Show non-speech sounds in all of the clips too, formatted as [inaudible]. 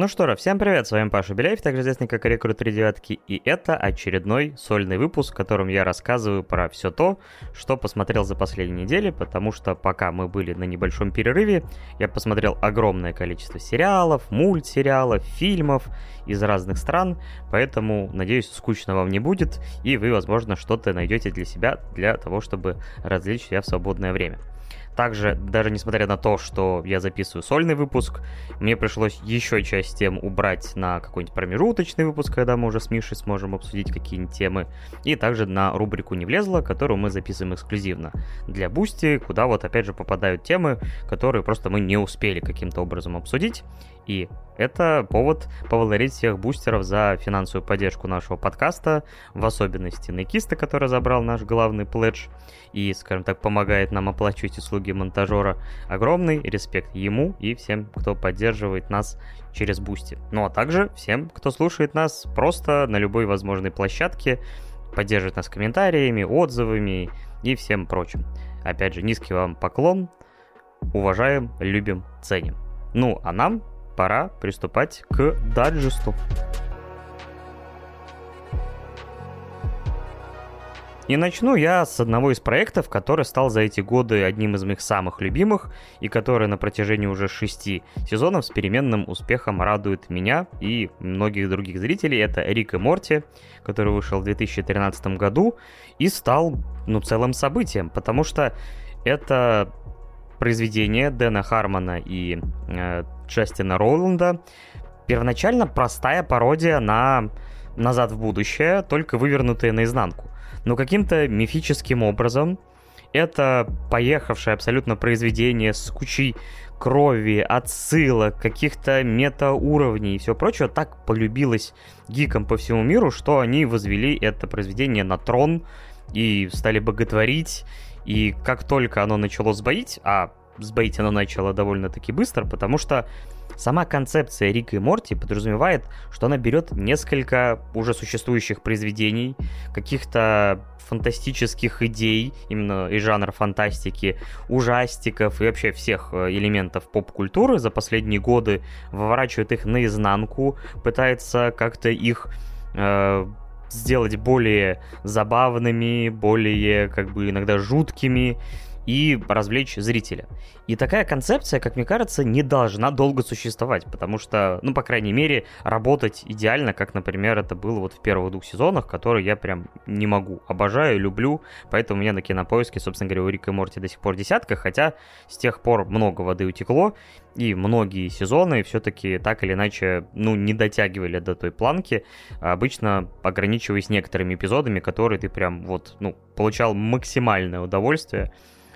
Ну что ж, всем привет, с вами Паша Беляев, также известный как Рекрут 3 девятки, и это очередной сольный выпуск, в котором я рассказываю про все то, что посмотрел за последние недели, потому что пока мы были на небольшом перерыве, я посмотрел огромное количество сериалов, мультсериалов, фильмов из разных стран, поэтому, надеюсь, скучно вам не будет, и вы, возможно, что-то найдете для себя, для того, чтобы развлечь себя в свободное время. Также, даже несмотря на то, что я записываю сольный выпуск, мне пришлось еще часть тем убрать на какой-нибудь промежуточный выпуск, когда мы уже с Мишей сможем обсудить какие-нибудь темы. И также на рубрику «Не влезло», которую мы записываем эксклюзивно для Boosty, куда вот опять же попадают темы, которые просто мы не успели каким-то образом обсудить. И это повод поблагодарить всех бустеров за финансовую поддержку нашего подкаста, в особенности Найкиста, который забрал наш главный пледж и, скажем так, помогает нам оплачивать услуги монтажера. Огромный респект ему и всем, кто поддерживает нас через Boosty. Ну а также всем, кто слушает нас просто на любой возможной площадке, поддерживает нас комментариями, отзывами и всем прочим. Опять же, низкий вам поклон. Уважаем, любим, ценим. Ну, а нам пора приступать к дайджесту. И начну я с одного из проектов, который стал за эти годы одним из моих самых любимых, и который на протяжении уже шести сезонов с переменным успехом радует меня и многих других зрителей. Это Рик и Морти, который вышел в 2013 году и стал, ну, целым событием, потому что это произведение Дэна Хармона и э, Джастина Роуланда. Первоначально простая пародия на «Назад в будущее», только вывернутая наизнанку. Но каким-то мифическим образом это поехавшее абсолютно произведение с кучей крови, отсылок, каких-то метауровней и все прочее так полюбилось гикам по всему миру, что они возвели это произведение на трон и стали боготворить. И как только оно начало сбоить, а сбоить оно начало довольно-таки быстро, потому что сама концепция Рика и Морти подразумевает, что она берет несколько уже существующих произведений, каких-то фантастических идей, именно из жанра фантастики, ужастиков и вообще всех э, элементов поп-культуры за последние годы, выворачивает их наизнанку, пытается как-то их э, сделать более забавными, более как бы иногда жуткими, и развлечь зрителя. И такая концепция, как мне кажется, не должна долго существовать, потому что, ну, по крайней мере, работать идеально, как, например, это было вот в первых двух сезонах, которые я прям не могу. Обожаю, люблю, поэтому у меня на кинопоиске, собственно говоря, у Рика и Морти до сих пор десятка, хотя с тех пор много воды утекло, и многие сезоны все-таки так или иначе, ну, не дотягивали до той планки, обычно ограничиваясь некоторыми эпизодами, которые ты прям вот, ну, получал максимальное удовольствие,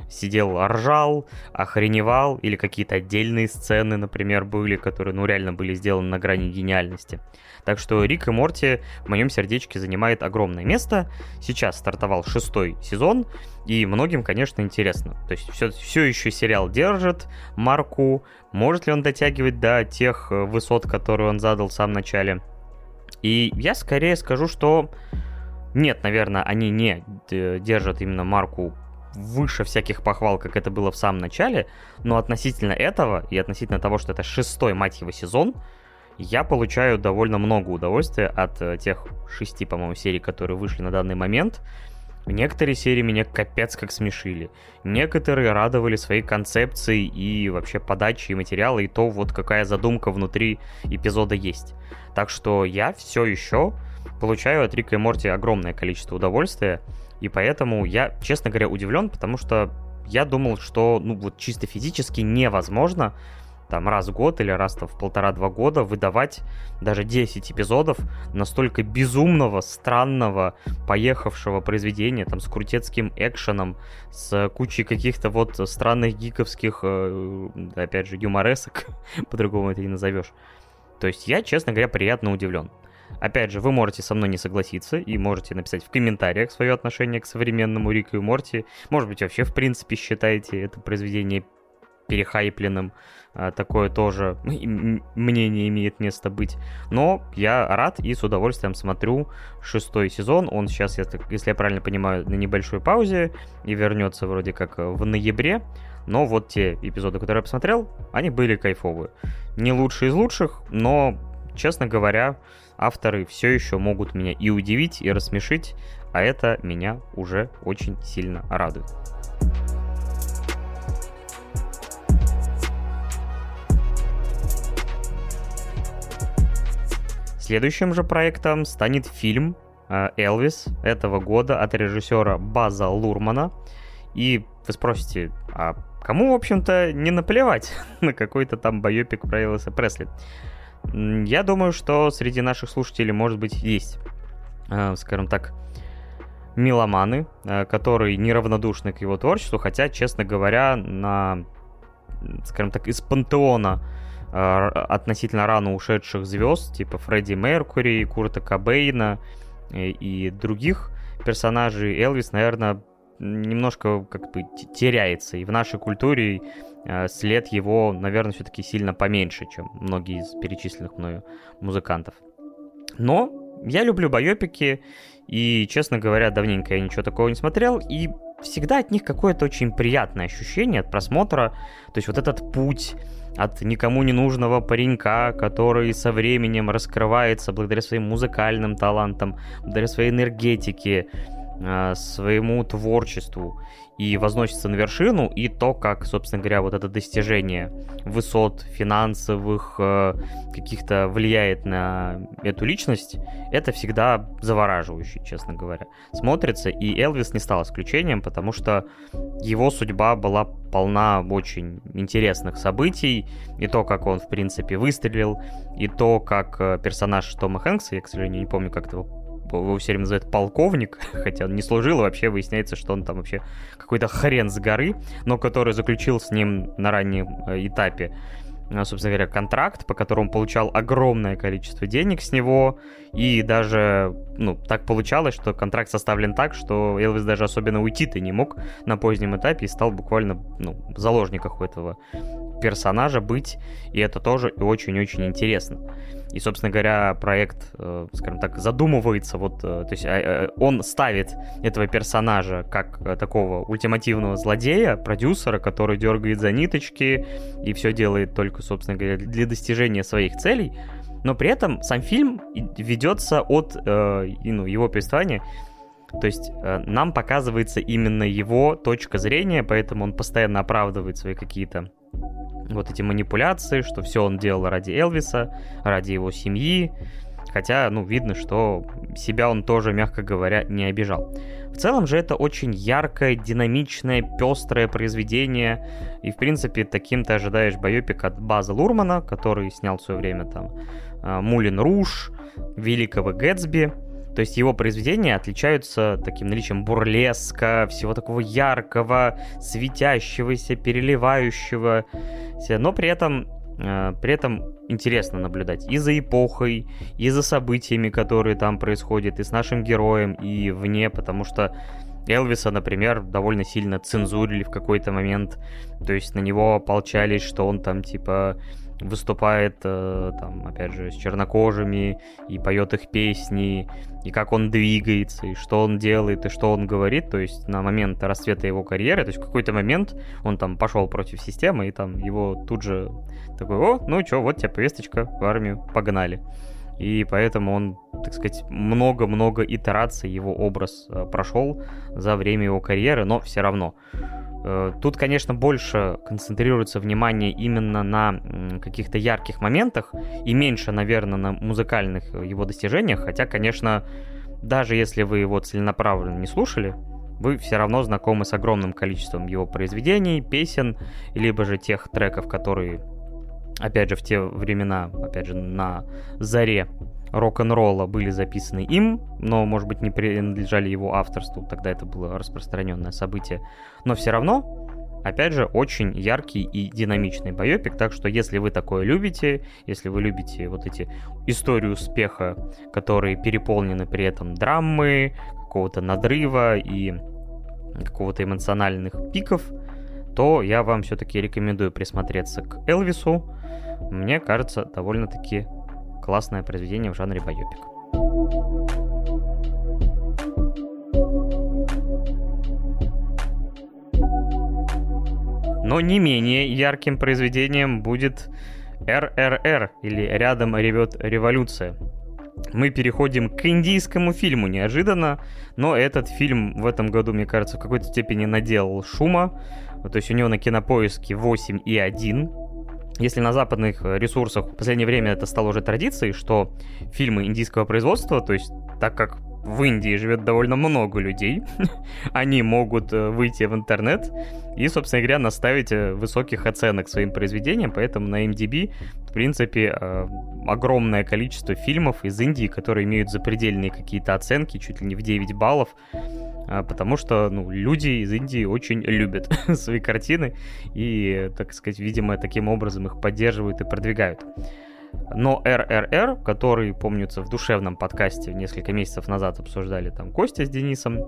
сидел, ржал, охреневал, или какие-то отдельные сцены, например, были, которые, ну, реально были сделаны на грани гениальности. Так что Рик и Морти в моем сердечке занимает огромное место. Сейчас стартовал шестой сезон, и многим, конечно, интересно. То есть все, все еще сериал держит марку. Может ли он дотягивать до тех э, высот, которые он задал в самом начале? И я скорее скажу, что нет, наверное, они не э, держат именно марку выше всяких похвал, как это было в самом начале, но относительно этого и относительно того, что это шестой, мать его, сезон, я получаю довольно много удовольствия от э, тех шести, по-моему, серий, которые вышли на данный момент. Некоторые серии меня капец как смешили. Некоторые радовали своей концепцией и вообще подачей материала, и то, вот какая задумка внутри эпизода есть. Так что я все еще получаю от Рика и Морти огромное количество удовольствия. И поэтому я, честно говоря, удивлен, потому что я думал, что ну вот чисто физически невозможно там раз в год или раз в полтора-два года выдавать даже 10 эпизодов настолько безумного, странного, поехавшего произведения, там, с крутецким экшеном, с кучей каких-то вот странных гиковских, э, опять же, юморесок, [laughs] по-другому это не назовешь. То есть я, честно говоря, приятно удивлен. Опять же, вы можете со мной не согласиться и можете написать в комментариях свое отношение к современному Рику и Морти. Может быть, вообще, в принципе, считаете это произведение перехайпленным. А, такое тоже мнение имеет место быть. Но я рад и с удовольствием смотрю шестой сезон. Он сейчас, если я правильно понимаю, на небольшой паузе и вернется вроде как в ноябре. но вот те эпизоды, которые я посмотрел, они были кайфовые. Не лучшие из лучших, но, честно говоря, авторы все еще могут меня и удивить, и рассмешить, а это меня уже очень сильно радует. Следующим же проектом станет фильм э, «Элвис» этого года от режиссера База Лурмана. И вы спросите, а кому, в общем-то, не наплевать [laughs] на какой-то там байопик про Элвиса Пресли? Я думаю, что среди наших слушателей, может быть, есть, э, скажем так, меломаны, э, которые неравнодушны к его творчеству, хотя, честно говоря, на, скажем так, из пантеона Э, относительно рано ушедших звезд, типа Фредди Меркури, Курта Кобейна и, и других персонажей, Элвис, наверное, немножко как бы теряется. И в нашей культуре э, след его, наверное, все-таки сильно поменьше, чем многие из перечисленных мною музыкантов. Но я люблю байопики, и, честно говоря, давненько я ничего такого не смотрел, и всегда от них какое-то очень приятное ощущение от просмотра. То есть вот этот путь от никому не нужного паренька, который со временем раскрывается благодаря своим музыкальным талантам, благодаря своей энергетике, своему творчеству и возносится на вершину, и то, как, собственно говоря, вот это достижение высот финансовых э, каких-то влияет на эту личность, это всегда завораживающе, честно говоря. Смотрится, и Элвис не стал исключением, потому что его судьба была полна очень интересных событий, и то, как он, в принципе, выстрелил, и то, как э, персонаж Тома Хэнкса, я, к сожалению, не помню, как его его все время называют полковник, [laughs] хотя он не служил, и вообще выясняется, что он там вообще какой-то хрен с горы, но который заключил с ним на раннем э, этапе э, собственно говоря, контракт, по которому получал огромное количество денег с него, и даже, ну, так получалось, что контракт составлен так, что Элвис даже особенно уйти-то не мог на позднем этапе и стал буквально, ну, в заложниках у этого персонажа быть, и это тоже очень-очень интересно. И, собственно говоря, проект, э, скажем так, задумывается, вот, э, то есть э, он ставит этого персонажа как такого ультимативного злодея, продюсера, который дергает за ниточки и все делает только, собственно говоря, для достижения своих целей, но при этом сам фильм ведется от ну, его повествования. То есть нам показывается именно его точка зрения, поэтому он постоянно оправдывает свои какие-то вот эти манипуляции, что все он делал ради Элвиса, ради его семьи, хотя, ну, видно, что себя он тоже, мягко говоря, не обижал. В целом же это очень яркое, динамичное, пестрое произведение, и, в принципе, таким ты ожидаешь байопик от База Лурмана, который снял в свое время там э, Мулин Руш, Великого Гэтсби, то есть его произведения отличаются таким наличием бурлеска, всего такого яркого, светящегося, переливающего, но при этом э, при этом интересно наблюдать и за эпохой, и за событиями, которые там происходят, и с нашим героем, и вне, потому что Элвиса, например, довольно сильно цензурили в какой-то момент, то есть на него ополчались, что он там типа выступает, э, там, опять же, с чернокожими и поет их песни, и как он двигается, и что он делает, и что он говорит, то есть на момент расцвета его карьеры, то есть в какой-то момент он там пошел против системы, и там его тут же такой, о, ну что, вот тебе повесточка в армию, погнали. И поэтому он, так сказать, много-много итераций его образ э, прошел за время его карьеры, но все равно тут, конечно, больше концентрируется внимание именно на каких-то ярких моментах и меньше, наверное, на музыкальных его достижениях. Хотя, конечно, даже если вы его целенаправленно не слушали, вы все равно знакомы с огромным количеством его произведений, песен, либо же тех треков, которые, опять же, в те времена, опять же, на заре рок-н-ролла были записаны им, но, может быть, не принадлежали его авторству, тогда это было распространенное событие. Но все равно, опять же, очень яркий и динамичный байопик, так что если вы такое любите, если вы любите вот эти истории успеха, которые переполнены при этом драмы, какого-то надрыва и какого-то эмоциональных пиков, то я вам все-таки рекомендую присмотреться к Элвису. Мне кажется, довольно-таки классное произведение в жанре байопик. Но не менее ярким произведением будет РРР, или «Рядом ревет революция». Мы переходим к индийскому фильму неожиданно, но этот фильм в этом году, мне кажется, в какой-то степени наделал шума. То есть у него на кинопоиске 8 и 1. Если на западных ресурсах в последнее время это стало уже традицией, что фильмы индийского производства, то есть так как в Индии живет довольно много людей. [laughs] Они могут э, выйти в интернет и, собственно говоря, наставить э, высоких оценок своим произведениям. Поэтому на MDB, в принципе, э, огромное количество фильмов из Индии, которые имеют запредельные какие-то оценки, чуть ли не в 9 баллов. Потому что ну, люди из Индии очень любят [laughs] свои картины и, так сказать, видимо, таким образом их поддерживают и продвигают. Но РРР, который, помнится, в душевном подкасте несколько месяцев назад обсуждали там Костя с Денисом,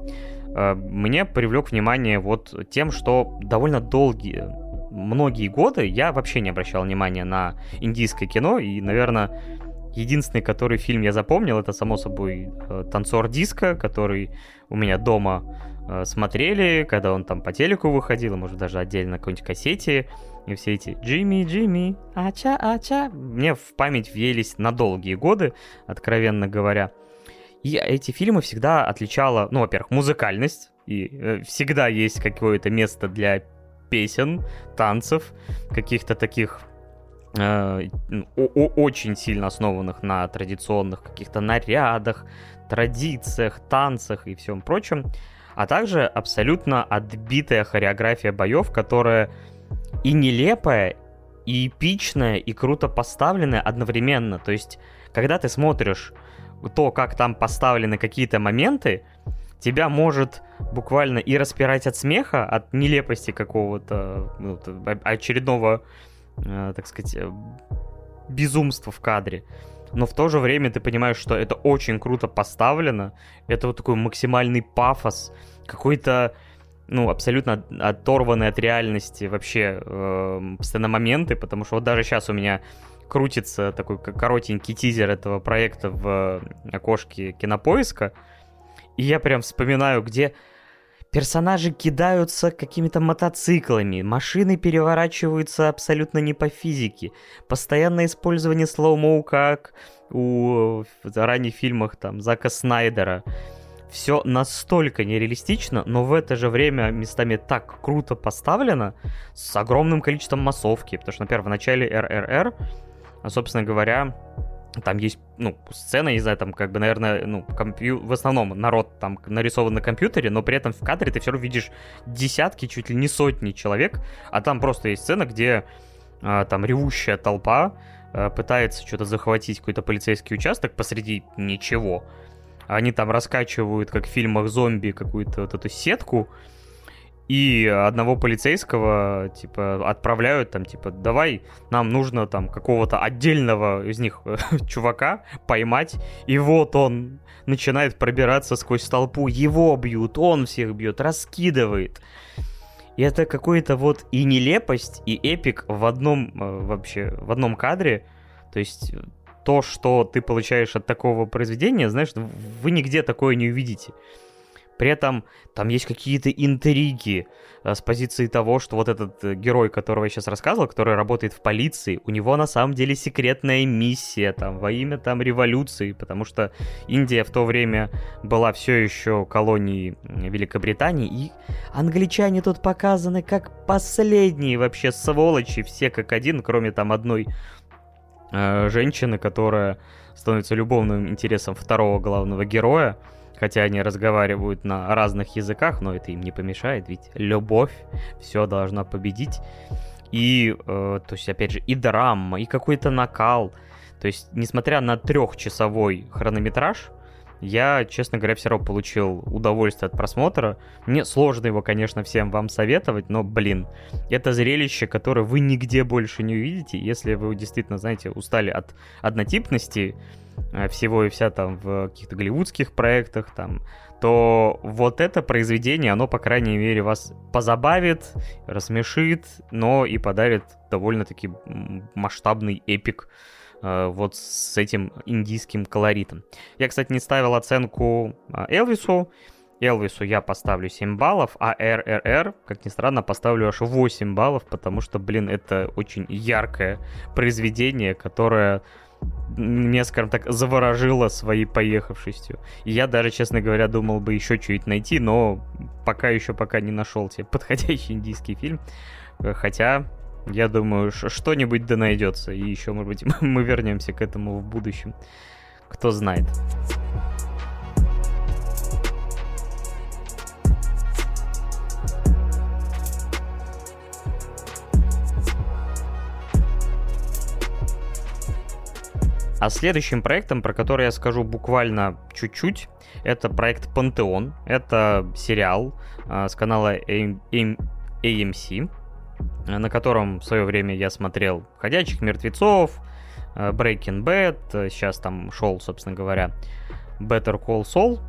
э, мне привлек внимание вот тем, что довольно долгие, многие годы я вообще не обращал внимания на индийское кино, и, наверное, единственный, который фильм я запомнил, это, само собой, э, «Танцор диска», который у меня дома э, смотрели, когда он там по телеку выходил, может, даже отдельно на какой-нибудь кассете, и все эти «Джимми, Джимми, ача, ача» мне в память въелись на долгие годы, откровенно говоря. И эти фильмы всегда отличала, ну, во-первых, музыкальность, и э, всегда есть какое-то место для песен, танцев, каких-то таких очень сильно основанных на традиционных каких-то нарядах, традициях, танцах и всем прочем, а также абсолютно отбитая хореография боев, которая и нелепая, и эпичная, и круто поставленная одновременно. То есть, когда ты смотришь то, как там поставлены какие-то моменты, тебя может буквально и распирать от смеха, от нелепости какого-то ну, очередного, э, так сказать, э, безумства в кадре. Но в то же время ты понимаешь, что это очень круто поставлено. Это вот такой максимальный пафос, какой-то ну, абсолютно оторванные от реальности вообще э, постоянно моменты, потому что вот даже сейчас у меня крутится такой коротенький тизер этого проекта в окошке кинопоиска, и я прям вспоминаю, где персонажи кидаются какими-то мотоциклами, машины переворачиваются абсолютно не по физике, постоянное использование slow-mo, как у ранних фильмах там Зака Снайдера, все настолько нереалистично, но в это же время местами так круто поставлено, с огромным количеством массовки, потому что, например, в начале РРР, собственно говоря, там есть, ну, сцена, не знаю, там, как бы, наверное, ну, компью... в основном народ там нарисован на компьютере, но при этом в кадре ты все равно видишь десятки, чуть ли не сотни человек, а там просто есть сцена, где а, там ревущая толпа а, пытается что-то захватить, какой-то полицейский участок посреди ничего, они там раскачивают, как в фильмах зомби, какую-то вот эту сетку, и одного полицейского, типа, отправляют там, типа, давай, нам нужно там какого-то отдельного из них [laughs] чувака поймать, и вот он начинает пробираться сквозь толпу, его бьют, он всех бьет, раскидывает. И это какой-то вот и нелепость, и эпик в одном э, вообще, в одном кадре. То есть то, что ты получаешь от такого произведения, знаешь, вы нигде такое не увидите. При этом там есть какие-то интриги э, с позиции того, что вот этот э, герой, которого я сейчас рассказывал, который работает в полиции, у него на самом деле секретная миссия там во имя там революции, потому что Индия в то время была все еще колонией Великобритании, и англичане тут показаны как последние вообще сволочи, все как один, кроме там одной э, женщины, которая становится любовным интересом второго главного героя, хотя они разговаривают на разных языках, но это им не помешает, ведь любовь все должна победить. И, э, то есть, опять же, и драма, и какой-то накал. То есть, несмотря на трехчасовой хронометраж, я, честно говоря, все равно получил удовольствие от просмотра. Мне сложно его, конечно, всем вам советовать, но, блин, это зрелище, которое вы нигде больше не увидите, если вы действительно, знаете, устали от однотипности э, всего и вся там в каких-то голливудских проектах, там, то вот это произведение, оно, по крайней мере, вас позабавит, рассмешит, но и подарит довольно-таки масштабный эпик вот с этим индийским колоритом. Я, кстати, не ставил оценку э, Элвису, Элвису я поставлю 7 баллов, а РРР, как ни странно, поставлю аж 8 баллов, потому что, блин, это очень яркое произведение, которое меня, скажем так, заворожило своей поехавшестью. Я даже, честно говоря, думал бы еще чуть найти, но пока еще пока не нашел себе подходящий индийский фильм. Хотя, я думаю, что-нибудь да найдется. И еще, может быть, [laughs] мы вернемся к этому в будущем. Кто знает. А следующим проектом, про который я скажу буквально чуть-чуть, это проект Пантеон. Это сериал э, с канала AMC, на котором в свое время я смотрел «Ходячих мертвецов», э, Breaking Bad, сейчас там шел, собственно говоря, Better Call Saul,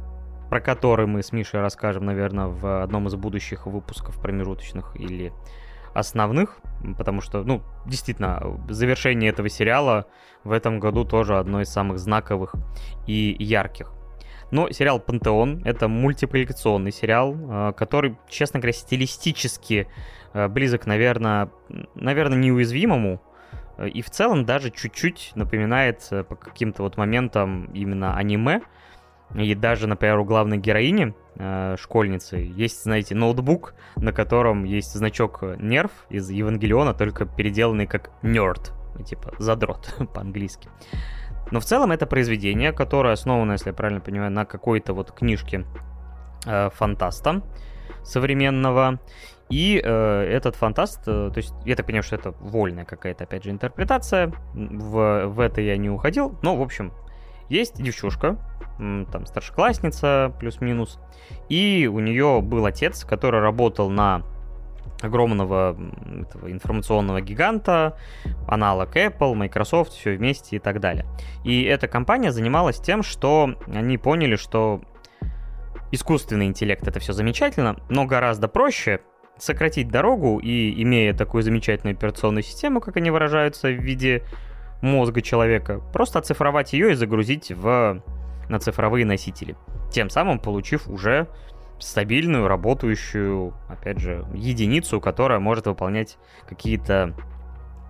про который мы с Мишей расскажем, наверное, в одном из будущих выпусков промежуточных или основных, потому что, ну, действительно, завершение этого сериала в этом году тоже одно из самых знаковых и ярких. Но сериал «Пантеон» — это мультипликационный сериал, э, который, честно говоря, стилистически э, близок, наверное, наверное, неуязвимому, э, и в целом даже чуть-чуть напоминает по каким-то вот моментам именно аниме, и даже, например, у главной героини, школьницы, есть, знаете, ноутбук, на котором есть значок нерв из Евангелиона, только переделанный как нерд, типа задрот [laughs] по-английски. Но в целом это произведение, которое основано, если я правильно понимаю, на какой-то вот книжке э, фантаста современного. И э, этот фантаст, э, то есть я так понимаю, что это вольная какая-то, опять же, интерпретация. В, в это я не уходил. Но, в общем, есть девчушка, там старшеклассница плюс-минус, и у нее был отец, который работал на огромного этого информационного гиганта, аналог Apple, Microsoft, все вместе и так далее. И эта компания занималась тем, что они поняли, что искусственный интеллект это все замечательно, но гораздо проще сократить дорогу и, имея такую замечательную операционную систему, как они выражаются, в виде мозга человека, просто оцифровать ее и загрузить в, на цифровые носители. Тем самым получив уже стабильную, работающую, опять же, единицу, которая может выполнять какие-то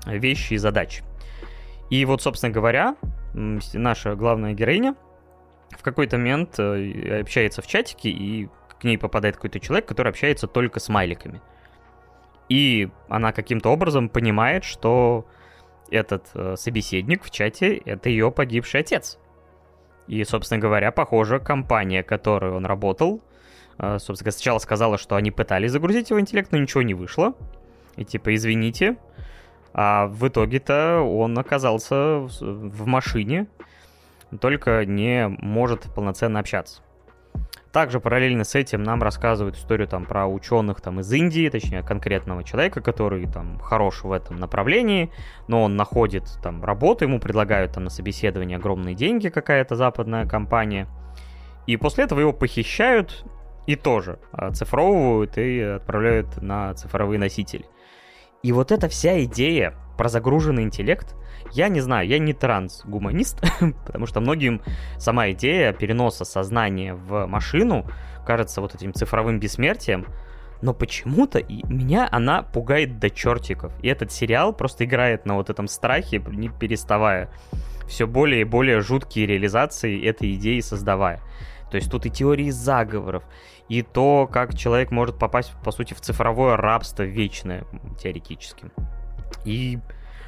вещи и задачи. И вот, собственно говоря, наша главная героиня в какой-то момент э, общается в чатике, и к ней попадает какой-то человек, который общается только с майликами. И она каким-то образом понимает, что этот э, собеседник в чате — это ее погибший отец. И, собственно говоря, похоже, компания, которой он работал, собственно, сначала сказала, что они пытались загрузить его интеллект, но ничего не вышло. И типа, извините. А в итоге-то он оказался в машине, только не может полноценно общаться. Также параллельно с этим нам рассказывают историю там про ученых там из Индии, точнее конкретного человека, который там хорош в этом направлении, но он находит там работу, ему предлагают там на собеседование огромные деньги какая-то западная компания. И после этого его похищают и тоже оцифровывают и отправляют на цифровые носители. И вот эта вся идея про загруженный интеллект, я не знаю, я не трансгуманист, [laughs] потому что многим сама идея переноса сознания в машину кажется вот этим цифровым бессмертием, но почему-то меня она пугает до чертиков. И этот сериал просто играет на вот этом страхе, не переставая. Все более и более жуткие реализации этой идеи создавая. То есть тут и теории заговоров, и то, как человек может попасть, по сути, в цифровое рабство вечное, теоретически. И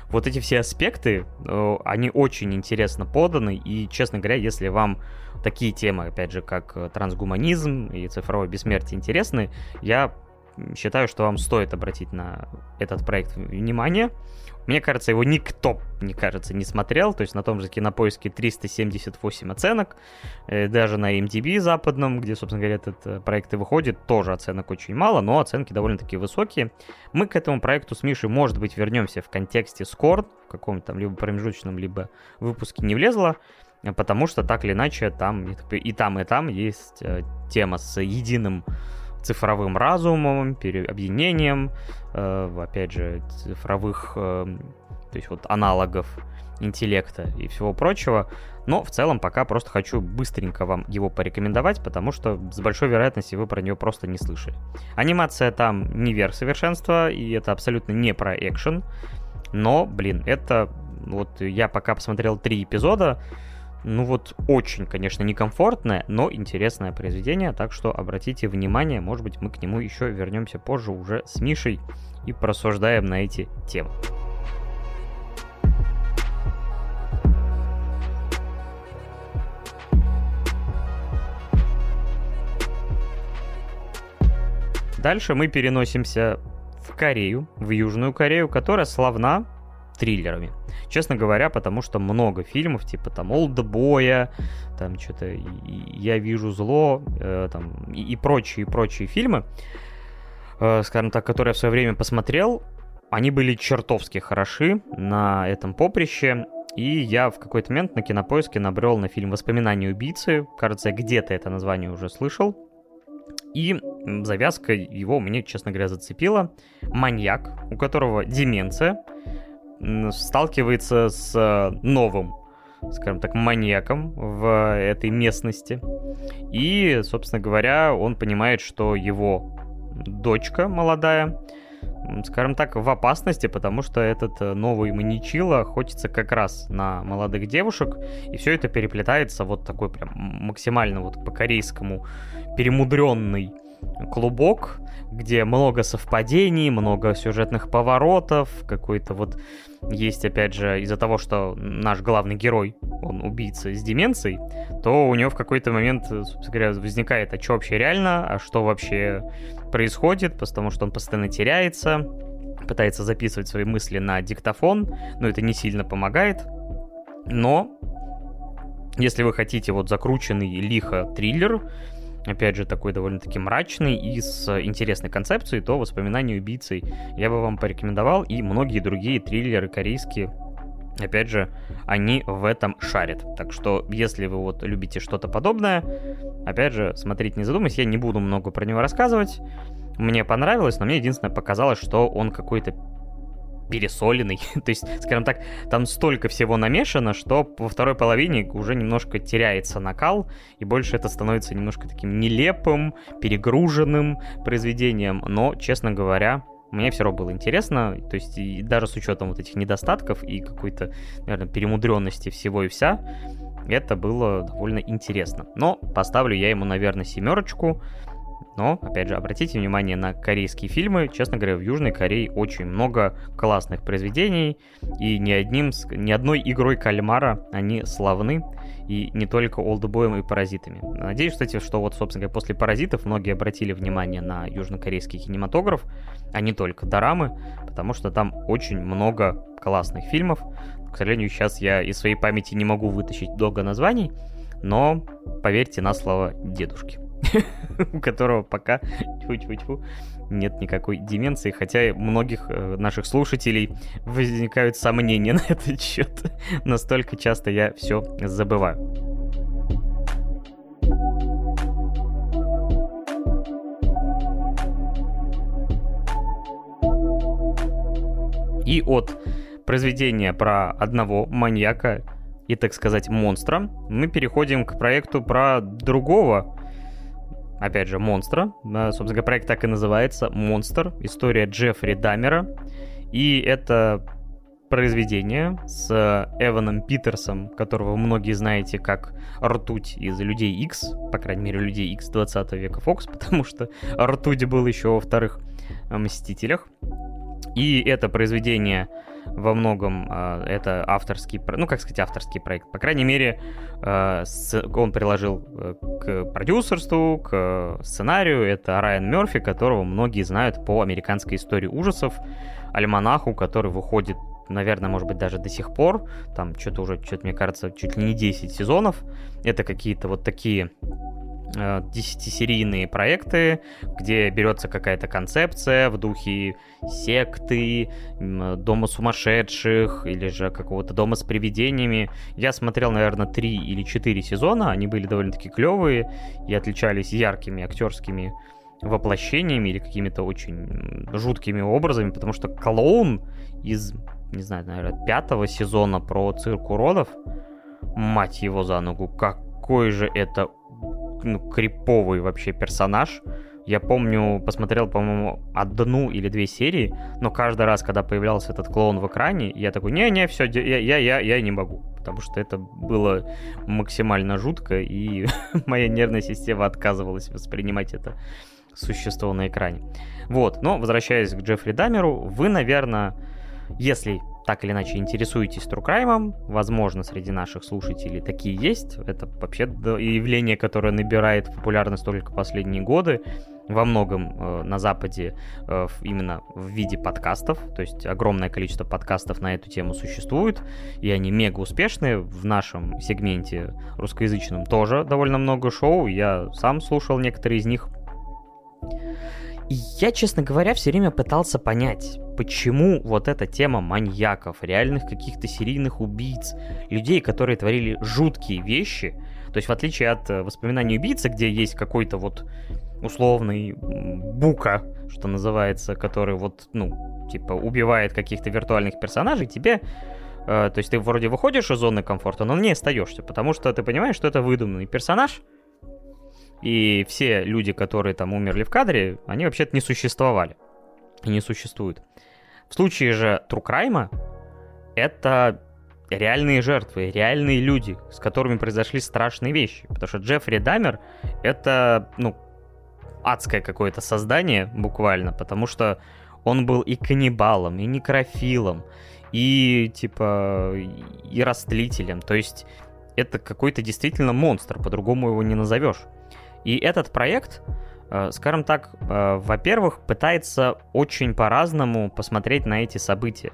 вот эти все аспекты, э, они очень интересно поданы, и, честно говоря, если вам такие темы, опять же, как э, трансгуманизм и цифровое бессмертие интересны, я считаю, что вам стоит обратить на этот проект внимание. Мне кажется, его никто, мне кажется, не смотрел. То есть на том же кинопоиске 378 оценок. Э, даже на MDB западном, где, собственно говоря, этот э, проект и выходит, тоже оценок очень мало, но оценки довольно-таки высокие. Мы к этому проекту с Мишей, может быть, вернемся в контексте Скор, в каком-то там либо промежуточном, либо выпуске не влезло потому что так или иначе там и там, и там есть э, тема с единым цифровым разумом, объединением, э, опять же, цифровых, э, то есть вот аналогов интеллекта и всего прочего. Но в целом пока просто хочу быстренько вам его порекомендовать, потому что с большой вероятностью вы про него просто не слышали. Анимация там не верх совершенства, и это абсолютно не про экшен. Но, блин, это... Вот я пока посмотрел три эпизода, ну вот очень, конечно, некомфортное, но интересное произведение, так что обратите внимание, может быть, мы к нему еще вернемся позже уже с Мишей и просуждаем на эти темы. Дальше мы переносимся в Корею, в Южную Корею, которая славна триллерами. Честно говоря, потому что много фильмов, типа там Олдбоя, там что-то Я вижу зло, э, там и, и прочие, и прочие фильмы, э, скажем так, которые я в свое время посмотрел, они были чертовски хороши на этом поприще. И я в какой-то момент на кинопоиске набрел на фильм «Воспоминания убийцы». Кажется, я где-то это название уже слышал. И завязка его мне, честно говоря, зацепила. Маньяк, у которого деменция, сталкивается с э, новым, скажем так, маньяком в этой местности. И, собственно говоря, он понимает, что его дочка молодая, скажем так, в опасности, потому что этот э, новый маньячила охотится как раз на молодых девушек, и все это переплетается вот такой прям максимально вот по-корейскому перемудренный клубок, где много совпадений, много сюжетных поворотов, какой-то вот есть, опять же, из-за того, что наш главный герой, он убийца с деменцией, то у него в какой-то момент, собственно говоря, возникает, а что вообще реально, а что вообще происходит, потому что он постоянно теряется, пытается записывать свои мысли на диктофон, но это не сильно помогает. Но если вы хотите вот закрученный лихо триллер, опять же, такой довольно-таки мрачный и с интересной концепцией, то «Воспоминания убийцы» я бы вам порекомендовал, и многие другие триллеры корейские, опять же, они в этом шарят. Так что, если вы вот любите что-то подобное, опять же, смотреть не задумываясь, я не буду много про него рассказывать. Мне понравилось, но мне единственное показалось, что он какой-то пересоленный. [laughs] То есть, скажем так, там столько всего намешано, что во второй половине уже немножко теряется накал, и больше это становится немножко таким нелепым, перегруженным произведением. Но, честно говоря, мне все равно было интересно, то есть и даже с учетом вот этих недостатков и какой-то, наверное, перемудренности всего и вся, это было довольно интересно. Но поставлю я ему, наверное, семерочку. Но, опять же, обратите внимание на корейские фильмы. Честно говоря, в Южной Корее очень много классных произведений, и ни, одним, ни одной игрой кальмара они славны, и не только олдбоем и паразитами. Надеюсь, кстати, что вот, собственно говоря, после паразитов многие обратили внимание на южнокорейский кинематограф, а не только дорамы, потому что там очень много классных фильмов. К сожалению, сейчас я из своей памяти не могу вытащить долго названий, но поверьте на слово дедушки. [laughs] у которого пока тьфу-тьфу-тьфу, нет никакой деменции, хотя многих э, наших слушателей возникают сомнения [laughs] на этот счет. Настолько часто я все забываю. И от произведения про одного маньяка и, так сказать, монстра, мы переходим к проекту про другого опять же, монстра. Собственно проект так и называется «Монстр. История Джеффри Даммера». И это произведение с Эваном Питерсом, которого многие знаете как ртуть из Людей X, по крайней мере, Людей X 20 века Фокс, [laughs] потому что ртуть был еще во вторых Мстителях. И это произведение во многом э, это авторский, ну как сказать авторский проект, по крайней мере э, с, он приложил э, к продюсерству, к сценарию, это Райан Мерфи, которого многие знают по американской истории ужасов, альманаху, который выходит наверное, может быть, даже до сих пор, там что-то уже, что-то, мне кажется, чуть ли не 10 сезонов, это какие-то вот такие 10-серийные проекты, где берется какая-то концепция в духе секты, дома сумасшедших или же какого-то дома с привидениями. Я смотрел, наверное, 3 или 4 сезона, они были довольно-таки клевые и отличались яркими актерскими воплощениями или какими-то очень жуткими образами, потому что клоун из, не знаю, наверное, пятого сезона про цирк уродов, мать его за ногу, какой же это ну, криповый вообще персонаж. Я помню, посмотрел, по-моему, одну или две серии, но каждый раз, когда появлялся этот клоун в экране, я такой, не-не, все, я, я, я, я не могу, потому что это было максимально жутко, и [laughs] моя нервная система отказывалась воспринимать это существо на экране. Вот, но возвращаясь к Джеффри Дамеру, вы, наверное, если так или иначе интересуетесь true crime -ом, возможно, среди наших слушателей такие есть. Это вообще явление, которое набирает популярность только последние годы. Во многом э, на Западе э, именно в виде подкастов, то есть огромное количество подкастов на эту тему существует, и они мега успешные. В нашем сегменте русскоязычном тоже довольно много шоу, я сам слушал некоторые из них. И я, честно говоря, все время пытался понять, почему вот эта тема маньяков, реальных каких-то серийных убийц, людей, которые творили жуткие вещи, то есть в отличие от э, воспоминаний убийцы, где есть какой-то вот условный бука, что называется, который вот, ну, типа убивает каких-то виртуальных персонажей, тебе э, то есть ты вроде выходишь из зоны комфорта, но не остаешься, потому что ты понимаешь, что это выдуманный персонаж, и все люди, которые там умерли в кадре, они вообще-то не существовали. И не существуют. В случае же Трукрайма это реальные жертвы, реальные люди, с которыми произошли страшные вещи. Потому что Джеффри Дамер это, ну, адское какое-то создание, буквально, потому что он был и каннибалом, и некрофилом, и, типа, и растлителем. То есть это какой-то действительно монстр, по-другому его не назовешь. И этот проект, э, скажем так, э, во-первых, пытается очень по-разному посмотреть на эти события.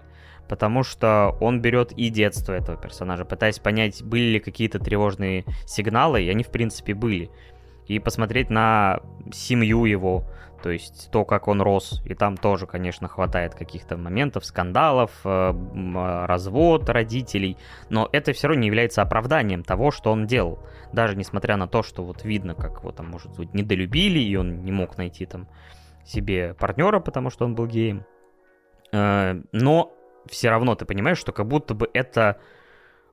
Потому что он берет и детство этого персонажа, пытаясь понять, были ли какие-то тревожные сигналы, и они, в принципе, были. И посмотреть на семью его, то есть то, как он рос. И там тоже, конечно, хватает каких-то моментов, скандалов, э, развод родителей. Но это все равно не является оправданием того, что он делал. Даже несмотря на то, что вот видно, как его там, может быть, недолюбили, и он не мог найти там себе партнера, потому что он был геем. Э, но все равно ты понимаешь, что как будто бы это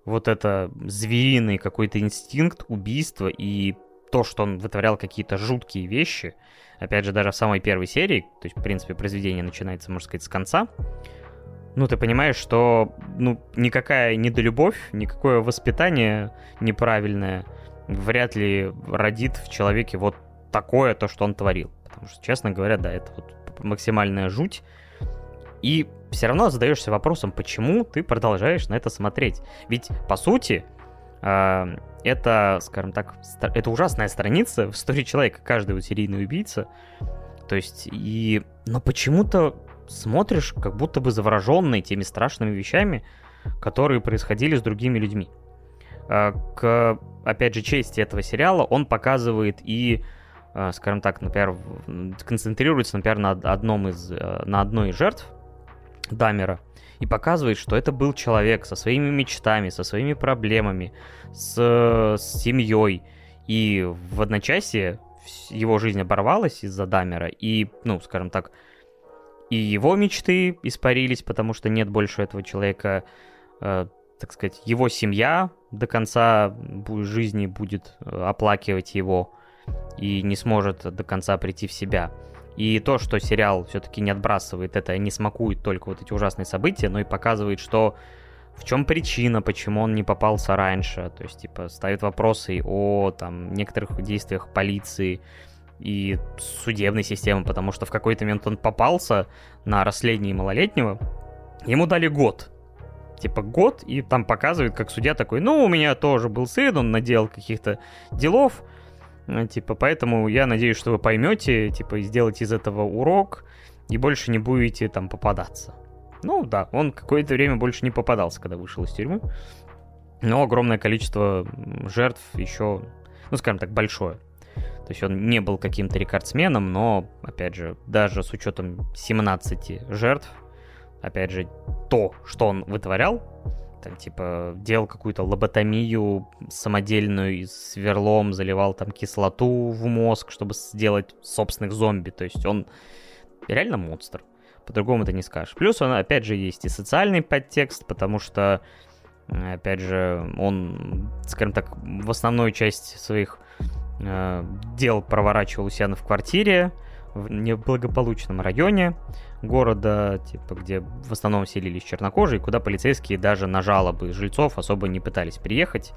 вот это звериный какой-то инстинкт убийства и то, что он вытворял какие-то жуткие вещи, опять же, даже в самой первой серии, то есть, в принципе, произведение начинается, можно сказать, с конца, ну, ты понимаешь, что, ну, никакая недолюбовь, никакое воспитание неправильное вряд ли родит в человеке вот такое, то, что он творил. Потому что, честно говоря, да, это вот максимальная жуть. И все равно задаешься вопросом, почему ты продолжаешь на это смотреть. Ведь, по сути, а, это, скажем так, это ужасная страница в истории человека, каждый вот серийный убийца. То есть, и... Но почему-то смотришь, как будто бы завороженный теми страшными вещами, которые происходили с другими людьми. А, к, опять же, чести этого сериала он показывает и, а, скажем так, например, концентрируется, например, на одном из, э, на одной из жертв Дамера – и показывает, что это был человек со своими мечтами, со своими проблемами, с, с семьей. И в одночасье его жизнь оборвалась из-за Дамера, и, ну, скажем так, и его мечты испарились, потому что нет больше этого человека, э, так сказать, его семья до конца жизни будет э, оплакивать его и не сможет до конца прийти в себя. И то, что сериал все-таки не отбрасывает это, не смакует только вот эти ужасные события, но и показывает, что в чем причина, почему он не попался раньше. То есть, типа, ставит вопросы о там, некоторых действиях полиции и судебной системы, потому что в какой-то момент он попался на расследование малолетнего, ему дали год. Типа год, и там показывают, как судья такой, ну, у меня тоже был сын, он наделал каких-то делов, ну, типа, поэтому я надеюсь, что вы поймете, типа, и сделаете из этого урок, и больше не будете там попадаться. Ну да, он какое-то время больше не попадался, когда вышел из тюрьмы. Но огромное количество жертв еще, ну, скажем так, большое. То есть он не был каким-то рекордсменом, но, опять же, даже с учетом 17 жертв, опять же, то, что он вытворял, там, типа, делал какую-то лоботомию самодельную сверлом, заливал там кислоту в мозг, чтобы сделать собственных зомби. То есть он реально монстр. По-другому ты не скажешь. Плюс он, опять же, есть и социальный подтекст, потому что, опять же, он, скажем так, в основную часть своих э, дел проворачивал у себя в квартире, в неблагополучном районе города, типа, где в основном селились чернокожие, куда полицейские даже на жалобы жильцов особо не пытались приехать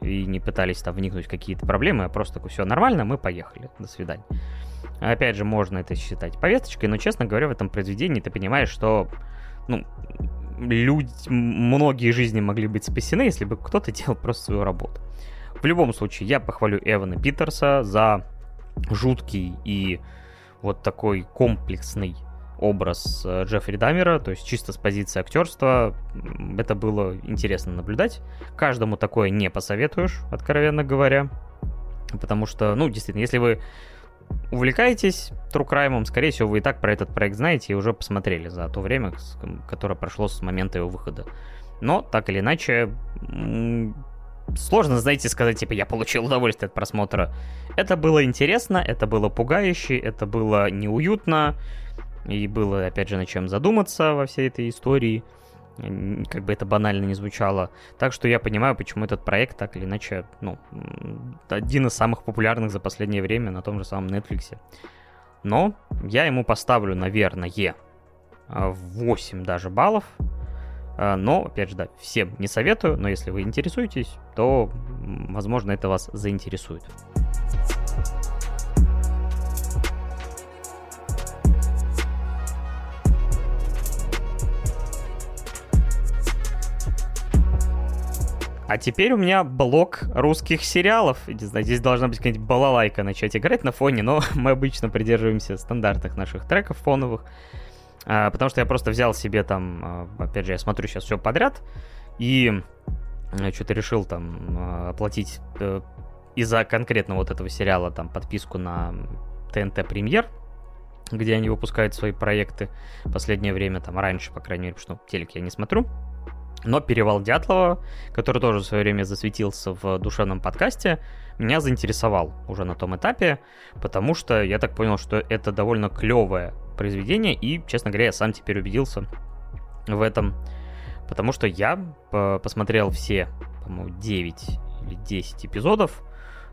и не пытались там вникнуть в какие-то проблемы, а просто все нормально, мы поехали, до свидания. Опять же, можно это считать повесточкой, но, честно говоря, в этом произведении ты понимаешь, что, ну, люди, многие жизни могли быть спасены, если бы кто-то делал просто свою работу. В любом случае, я похвалю Эвана Питерса за жуткий и вот такой комплексный образ э, Джеффри Дамера, то есть чисто с позиции актерства. Это было интересно наблюдать. Каждому такое не посоветуешь, откровенно говоря. Потому что, ну, действительно, если вы увлекаетесь True Crime, скорее всего, вы и так про этот проект знаете и уже посмотрели за то время, которое прошло с момента его выхода. Но, так или иначе, сложно, знаете, сказать, типа, я получил удовольствие от просмотра. Это было интересно, это было пугающе, это было неуютно, и было, опять же, на чем задуматься во всей этой истории, как бы это банально не звучало. Так что я понимаю, почему этот проект так или иначе, ну, один из самых популярных за последнее время на том же самом Netflix. Но я ему поставлю, наверное, 8 даже баллов. А, но, опять же, да, всем не советую, но если вы интересуетесь, то, возможно, это вас заинтересует. А теперь у меня блок русских сериалов. Не знаю, здесь должна быть какая-нибудь балалайка начать играть на фоне, но [laughs] мы обычно придерживаемся стандартных наших треков фоновых. А, потому что я просто взял себе там, а, опять же, я смотрю сейчас все подряд, и что-то решил там а, оплатить э, из-за конкретно вот этого сериала там подписку на ТНТ Премьер, где они выпускают свои проекты последнее время, там раньше, по крайней мере, потому что ну, телек я не смотрю. Но «Перевал Дятлова», который тоже в свое время засветился в душевном подкасте, меня заинтересовал уже на том этапе, потому что я так понял, что это довольно клевое произведение, и, честно говоря, я сам теперь убедился в этом, потому что я посмотрел все, по-моему, 9 или 10 эпизодов,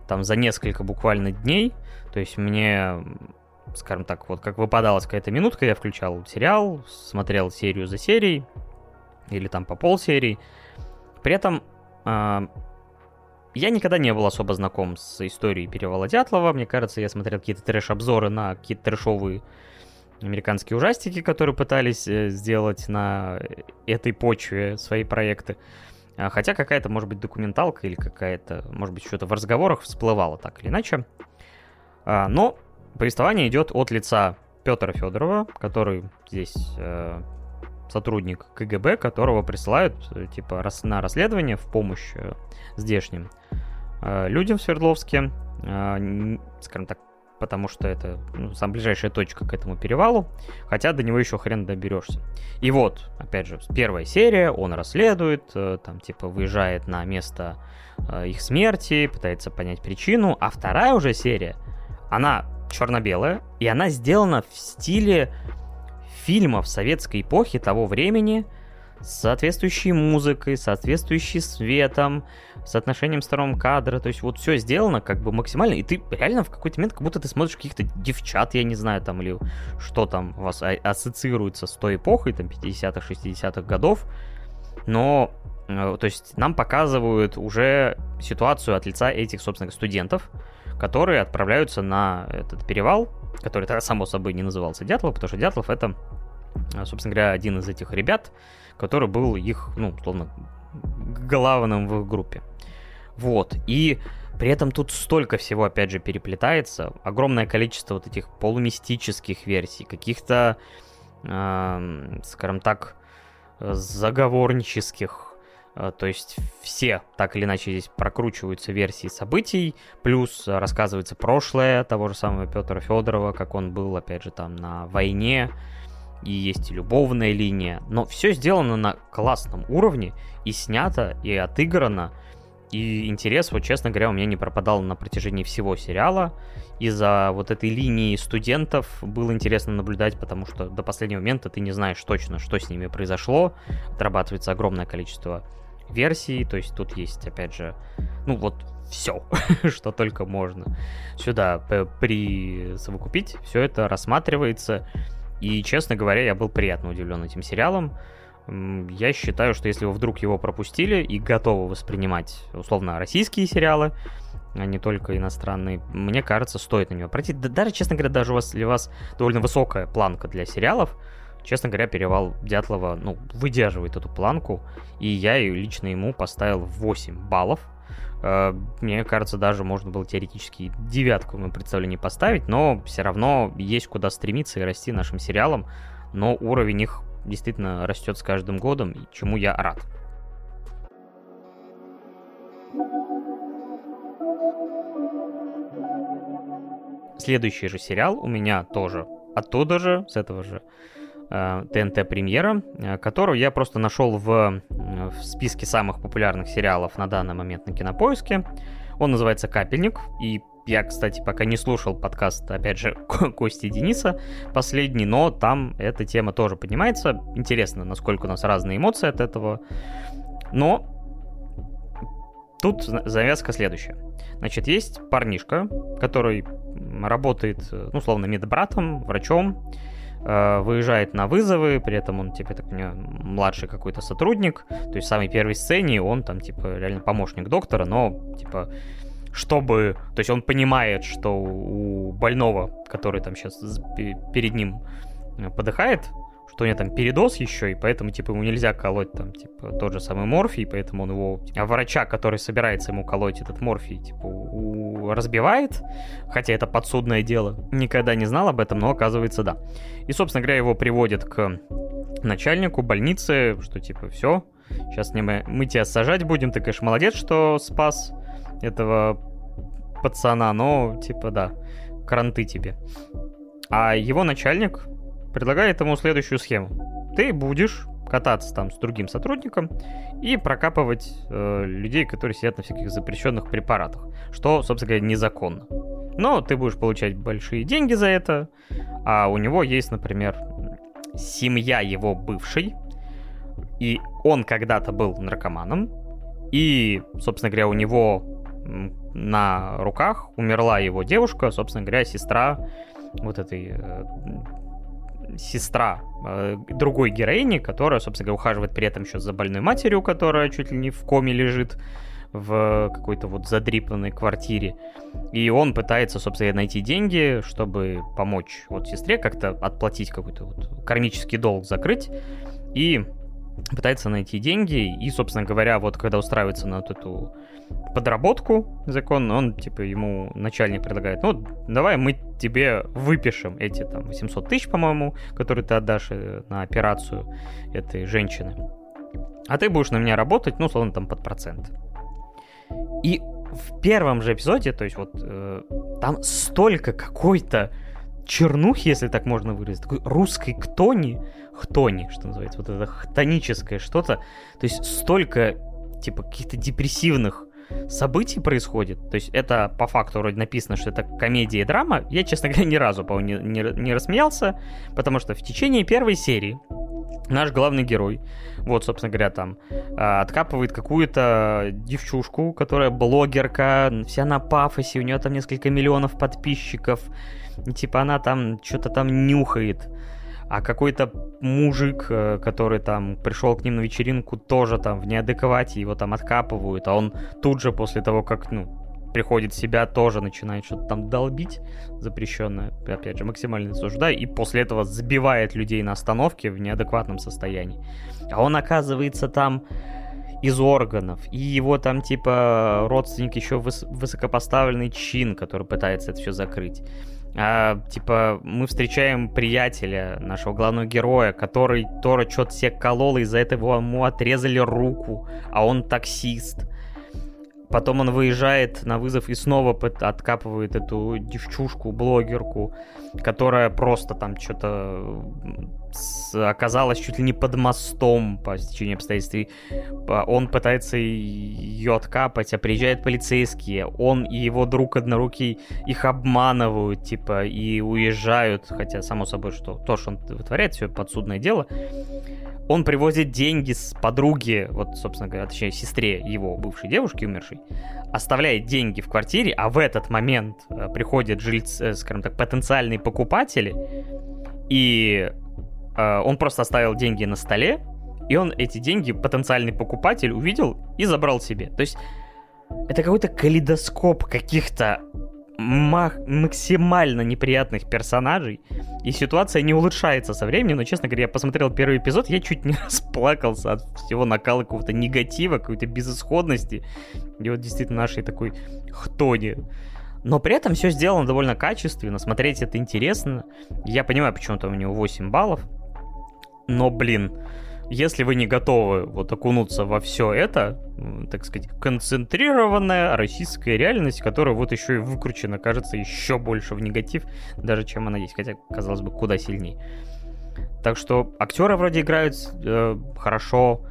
там за несколько буквально дней, то есть мне скажем так, вот как выпадалась какая-то минутка, я включал сериал, смотрел серию за серией, или там по полсерии. При этом э, я никогда не был особо знаком с историей Перевала Дятлова. Мне кажется, я смотрел какие-то трэш-обзоры на какие-то трэшовые американские ужастики, которые пытались э, сделать на этой почве свои проекты. А, хотя какая-то, может быть, документалка или какая-то, может быть, что-то в разговорах всплывало так или иначе. А, но повествование идет от лица Петра Федорова, который здесь э, сотрудник КГБ, которого присылают э, типа на расследование в помощь здешним людям в Свердловске, скажем так, потому что это ну, самая ближайшая точка к этому перевалу, хотя до него еще хрен доберешься. И вот, опять же, первая серия, он расследует, там типа выезжает на место их смерти, пытается понять причину, а вторая уже серия, она черно-белая, и она сделана в стиле фильмов советской эпохи того времени с соответствующей музыкой, соответствующей светом, соотношением сторон кадра, то есть вот все сделано как бы максимально, и ты реально в какой-то момент как будто ты смотришь каких-то девчат, я не знаю, там, или что там у вас ассоциируется с той эпохой, там, 50-х, 60-х годов, но, э, то есть нам показывают уже ситуацию от лица этих, собственно, студентов, которые отправляются на этот перевал, который, само собой, не назывался Дятлов, потому что Дятлов это, а, собственно говоря, один из этих ребят, который был их, ну, условно, главным в их группе. Вот, и при этом тут столько всего, опять же, переплетается, огромное количество вот этих полумистических версий, каких-то, э, скажем так, заговорнических. Э, то есть все так или иначе здесь прокручиваются версии событий, плюс рассказывается прошлое того же самого Петра Федорова, как он был, опять же, там на войне, и есть любовная линия, но все сделано на классном уровне, и снято, и отыграно, и интерес, вот честно говоря, у меня не пропадал на протяжении всего сериала. Из-за вот этой линии студентов было интересно наблюдать, потому что до последнего момента ты не знаешь точно, что с ними произошло. Отрабатывается огромное количество версий, то есть тут есть, опять же, ну вот все, [laughs] что только можно сюда присовокупить. Все это рассматривается. И, честно говоря, я был приятно удивлен этим сериалом. Я считаю, что если вы вдруг его пропустили и готовы воспринимать, условно, российские сериалы, а не только иностранные, мне кажется, стоит на него пройти. Да, даже, честно говоря, даже у вас, у вас довольно высокая планка для сериалов, честно говоря, перевал Дятлова, ну, выдерживает эту планку, и я лично ему поставил 8 баллов. Э, мне кажется, даже можно было теоретически девятку в моем представлении поставить, но все равно есть куда стремиться и расти нашим сериалам, но уровень их действительно растет с каждым годом, чему я рад. Следующий же сериал у меня тоже оттуда же, с этого же ТНТ э, премьера, э, которую я просто нашел в, в списке самых популярных сериалов на данный момент на Кинопоиске. Он называется «Капельник», и я, кстати, пока не слушал подкаст, опять же, [laughs] Кости Дениса последний, но там эта тема тоже поднимается. Интересно, насколько у нас разные эмоции от этого. Но тут завязка следующая. Значит, есть парнишка, который работает, ну, условно, медбратом, врачом, э, выезжает на вызовы, при этом он, типа, так понимаю, младший какой-то сотрудник, то есть в самой первой сцене он там, типа, реально помощник доктора, но, типа, чтобы... То есть он понимает, что у больного, который там сейчас перед ним подыхает, что у него там передоз еще, и поэтому, типа, ему нельзя колоть там, типа, тот же самый морфий, поэтому он его... А врача, который собирается ему колоть этот морфий, типа, у... разбивает, хотя это подсудное дело. Никогда не знал об этом, но оказывается, да. И, собственно говоря, его приводят к начальнику больницы, что, типа, все, сейчас мы, мы тебя сажать будем, ты, конечно, молодец, что спас этого пацана, но, типа, да, кранты тебе. А его начальник предлагает ему следующую схему. Ты будешь кататься там с другим сотрудником и прокапывать э, людей, которые сидят на всяких запрещенных препаратах, что, собственно говоря, незаконно. Но ты будешь получать большие деньги за это, а у него есть, например, семья его бывшей, и он когда-то был наркоманом, и, собственно говоря, у него на руках умерла его девушка, собственно говоря, сестра вот этой э, сестра э, другой героини, которая, собственно говоря, ухаживает при этом еще за больной матерью, которая чуть ли не в коме лежит в какой-то вот задрипанной квартире. И он пытается, собственно, найти деньги, чтобы помочь вот сестре как-то отплатить какой-то вот кармический долг, закрыть. И пытается найти деньги. И, собственно говоря, вот когда устраивается на вот эту подработку законно, он, типа, ему начальник предлагает, ну, давай мы тебе выпишем эти, там, 800 тысяч, по-моему, которые ты отдашь э, на операцию этой женщины. А ты будешь на меня работать, ну, условно, там, под процент. И в первом же эпизоде, то есть вот э, там столько какой-то чернухи, если так можно выразить, такой русской ктони, хтони, что называется, вот это хтоническое что-то, то есть столько, типа, каких-то депрессивных событий происходит. То есть это по факту вроде написано, что это комедия и драма. Я, честно говоря, [laughs] ни разу, по-моему, не, не, не рассмеялся, потому что в течение первой серии наш главный герой, вот, собственно говоря, там, а, откапывает какую-то девчушку, которая блогерка, вся на пафосе, у нее там несколько миллионов подписчиков, и типа она там что-то там нюхает а какой-то мужик, э, который там пришел к ним на вечеринку, тоже там в неадеквате, его там откапывают, а он тут же после того, как, ну, приходит в себя, тоже начинает что-то там долбить запрещенное, опять же, максимально осуждаю, и после этого забивает людей на остановке в неадекватном состоянии. А он оказывается там из органов, и его там типа родственник еще выс- высокопоставленный чин, который пытается это все закрыть а, типа, мы встречаем приятеля нашего главного героя, который Тора что-то себе колол, и из-за этого ему отрезали руку, а он таксист. Потом он выезжает на вызов и снова откапывает эту девчушку, блогерку, которая просто там что-то оказалась чуть ли не под мостом по стечению обстоятельств. И он пытается ее откапать, а приезжают полицейские. Он и его друг однорукий их обманывают, типа, и уезжают. Хотя, само собой, что то, что он вытворяет, все подсудное дело. Он привозит деньги с подруги, вот, собственно говоря, точнее, сестре его бывшей девушки, умершей, оставляет деньги в квартире, а в этот момент э, приходят жильцы, э, скажем так, потенциальные покупатели, и он просто оставил деньги на столе, и он эти деньги, потенциальный покупатель, увидел и забрал себе. То есть это какой-то калейдоскоп каких-то максимально неприятных персонажей, и ситуация не улучшается со временем, но, честно говоря, я посмотрел первый эпизод, я чуть не [laughs] расплакался от всего накала какого-то негатива, какой-то безысходности, и вот действительно нашей такой хтони. Но при этом все сделано довольно качественно, смотреть это интересно. Я понимаю, почему там у него 8 баллов, но, блин, если вы не готовы вот окунуться во все это, так сказать, концентрированная российская реальность, которая вот еще и выкручена, кажется, еще больше в негатив, даже чем она есть, хотя, казалось бы, куда сильнее. Так что актеры вроде играют э, хорошо,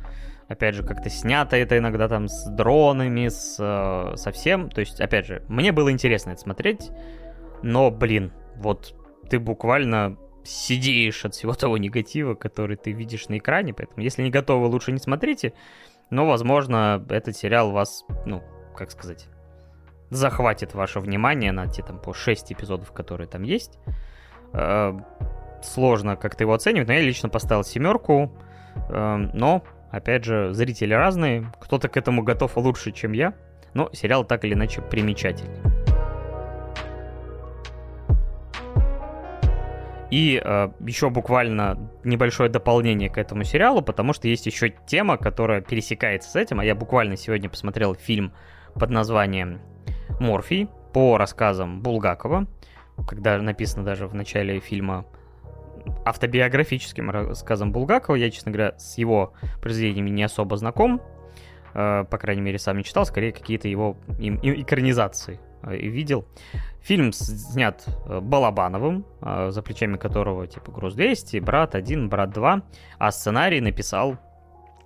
опять же, как-то снято это иногда там с дронами, с, э, со всем. То есть, опять же, мне было интересно это смотреть, но, блин, вот ты буквально сидишь от всего того негатива, который ты видишь на экране, поэтому если не готовы, лучше не смотрите, но, возможно, этот сериал вас, ну, как сказать, захватит ваше внимание на те там по 6 эпизодов, которые там есть. Э, сложно как-то его оценивать, но я лично поставил семерку, э, но, опять же, зрители разные, кто-то к этому готов лучше, чем я, но сериал так или иначе примечательный. И э, еще буквально небольшое дополнение к этому сериалу, потому что есть еще тема, которая пересекается с этим. А я буквально сегодня посмотрел фильм под названием «Морфий» по рассказам Булгакова, когда написано даже в начале фильма автобиографическим рассказом Булгакова. Я, честно говоря, с его произведениями не особо знаком. Э, по крайней мере, сам не читал, скорее какие-то его экранизации э, видел. Фильм снят э, Балабановым, э, за плечами которого типа «Груз-200», «Брат 1», «Брат 2», а сценарий написал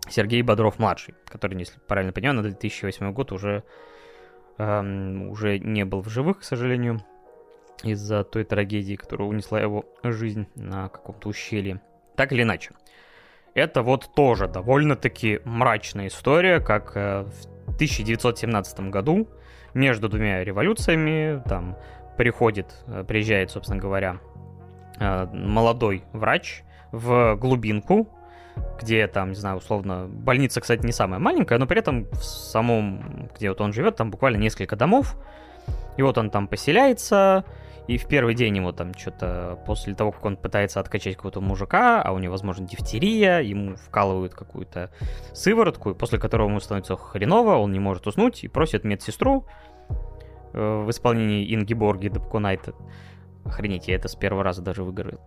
Сергей Бодров-младший, который, если правильно понимаю, на 2008 год уже, эм, уже не был в живых, к сожалению, из-за той трагедии, которая унесла его жизнь на каком-то ущелье. Так или иначе, это вот тоже довольно-таки мрачная история, как э, в 1917 году между двумя революциями, там приходит, э, приезжает, собственно говоря, э, молодой врач в глубинку, где там, не знаю, условно, больница, кстати, не самая маленькая, но при этом в самом, где вот он живет, там буквально несколько домов, и вот он там поселяется, и в первый день ему там что-то, после того, как он пытается откачать какого-то мужика, а у него, возможно, дифтерия, ему вкалывают какую-то сыворотку, после которого ему становится хреново, он не может уснуть и просит медсестру в исполнении Инги Борги Дабкунайта. Охренеть, я это с первого раза даже выиграл.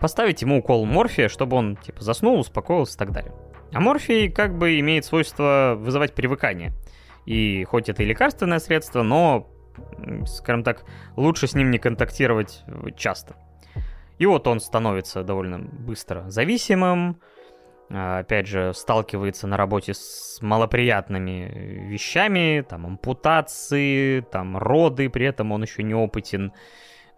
Поставить ему укол морфия, чтобы он, типа, заснул, успокоился и так далее. А морфий как бы имеет свойство вызывать привыкание. И хоть это и лекарственное средство, но скажем так, лучше с ним не контактировать часто. И вот он становится довольно быстро зависимым, опять же, сталкивается на работе с малоприятными вещами, там, ампутации, там, роды, при этом он еще неопытен,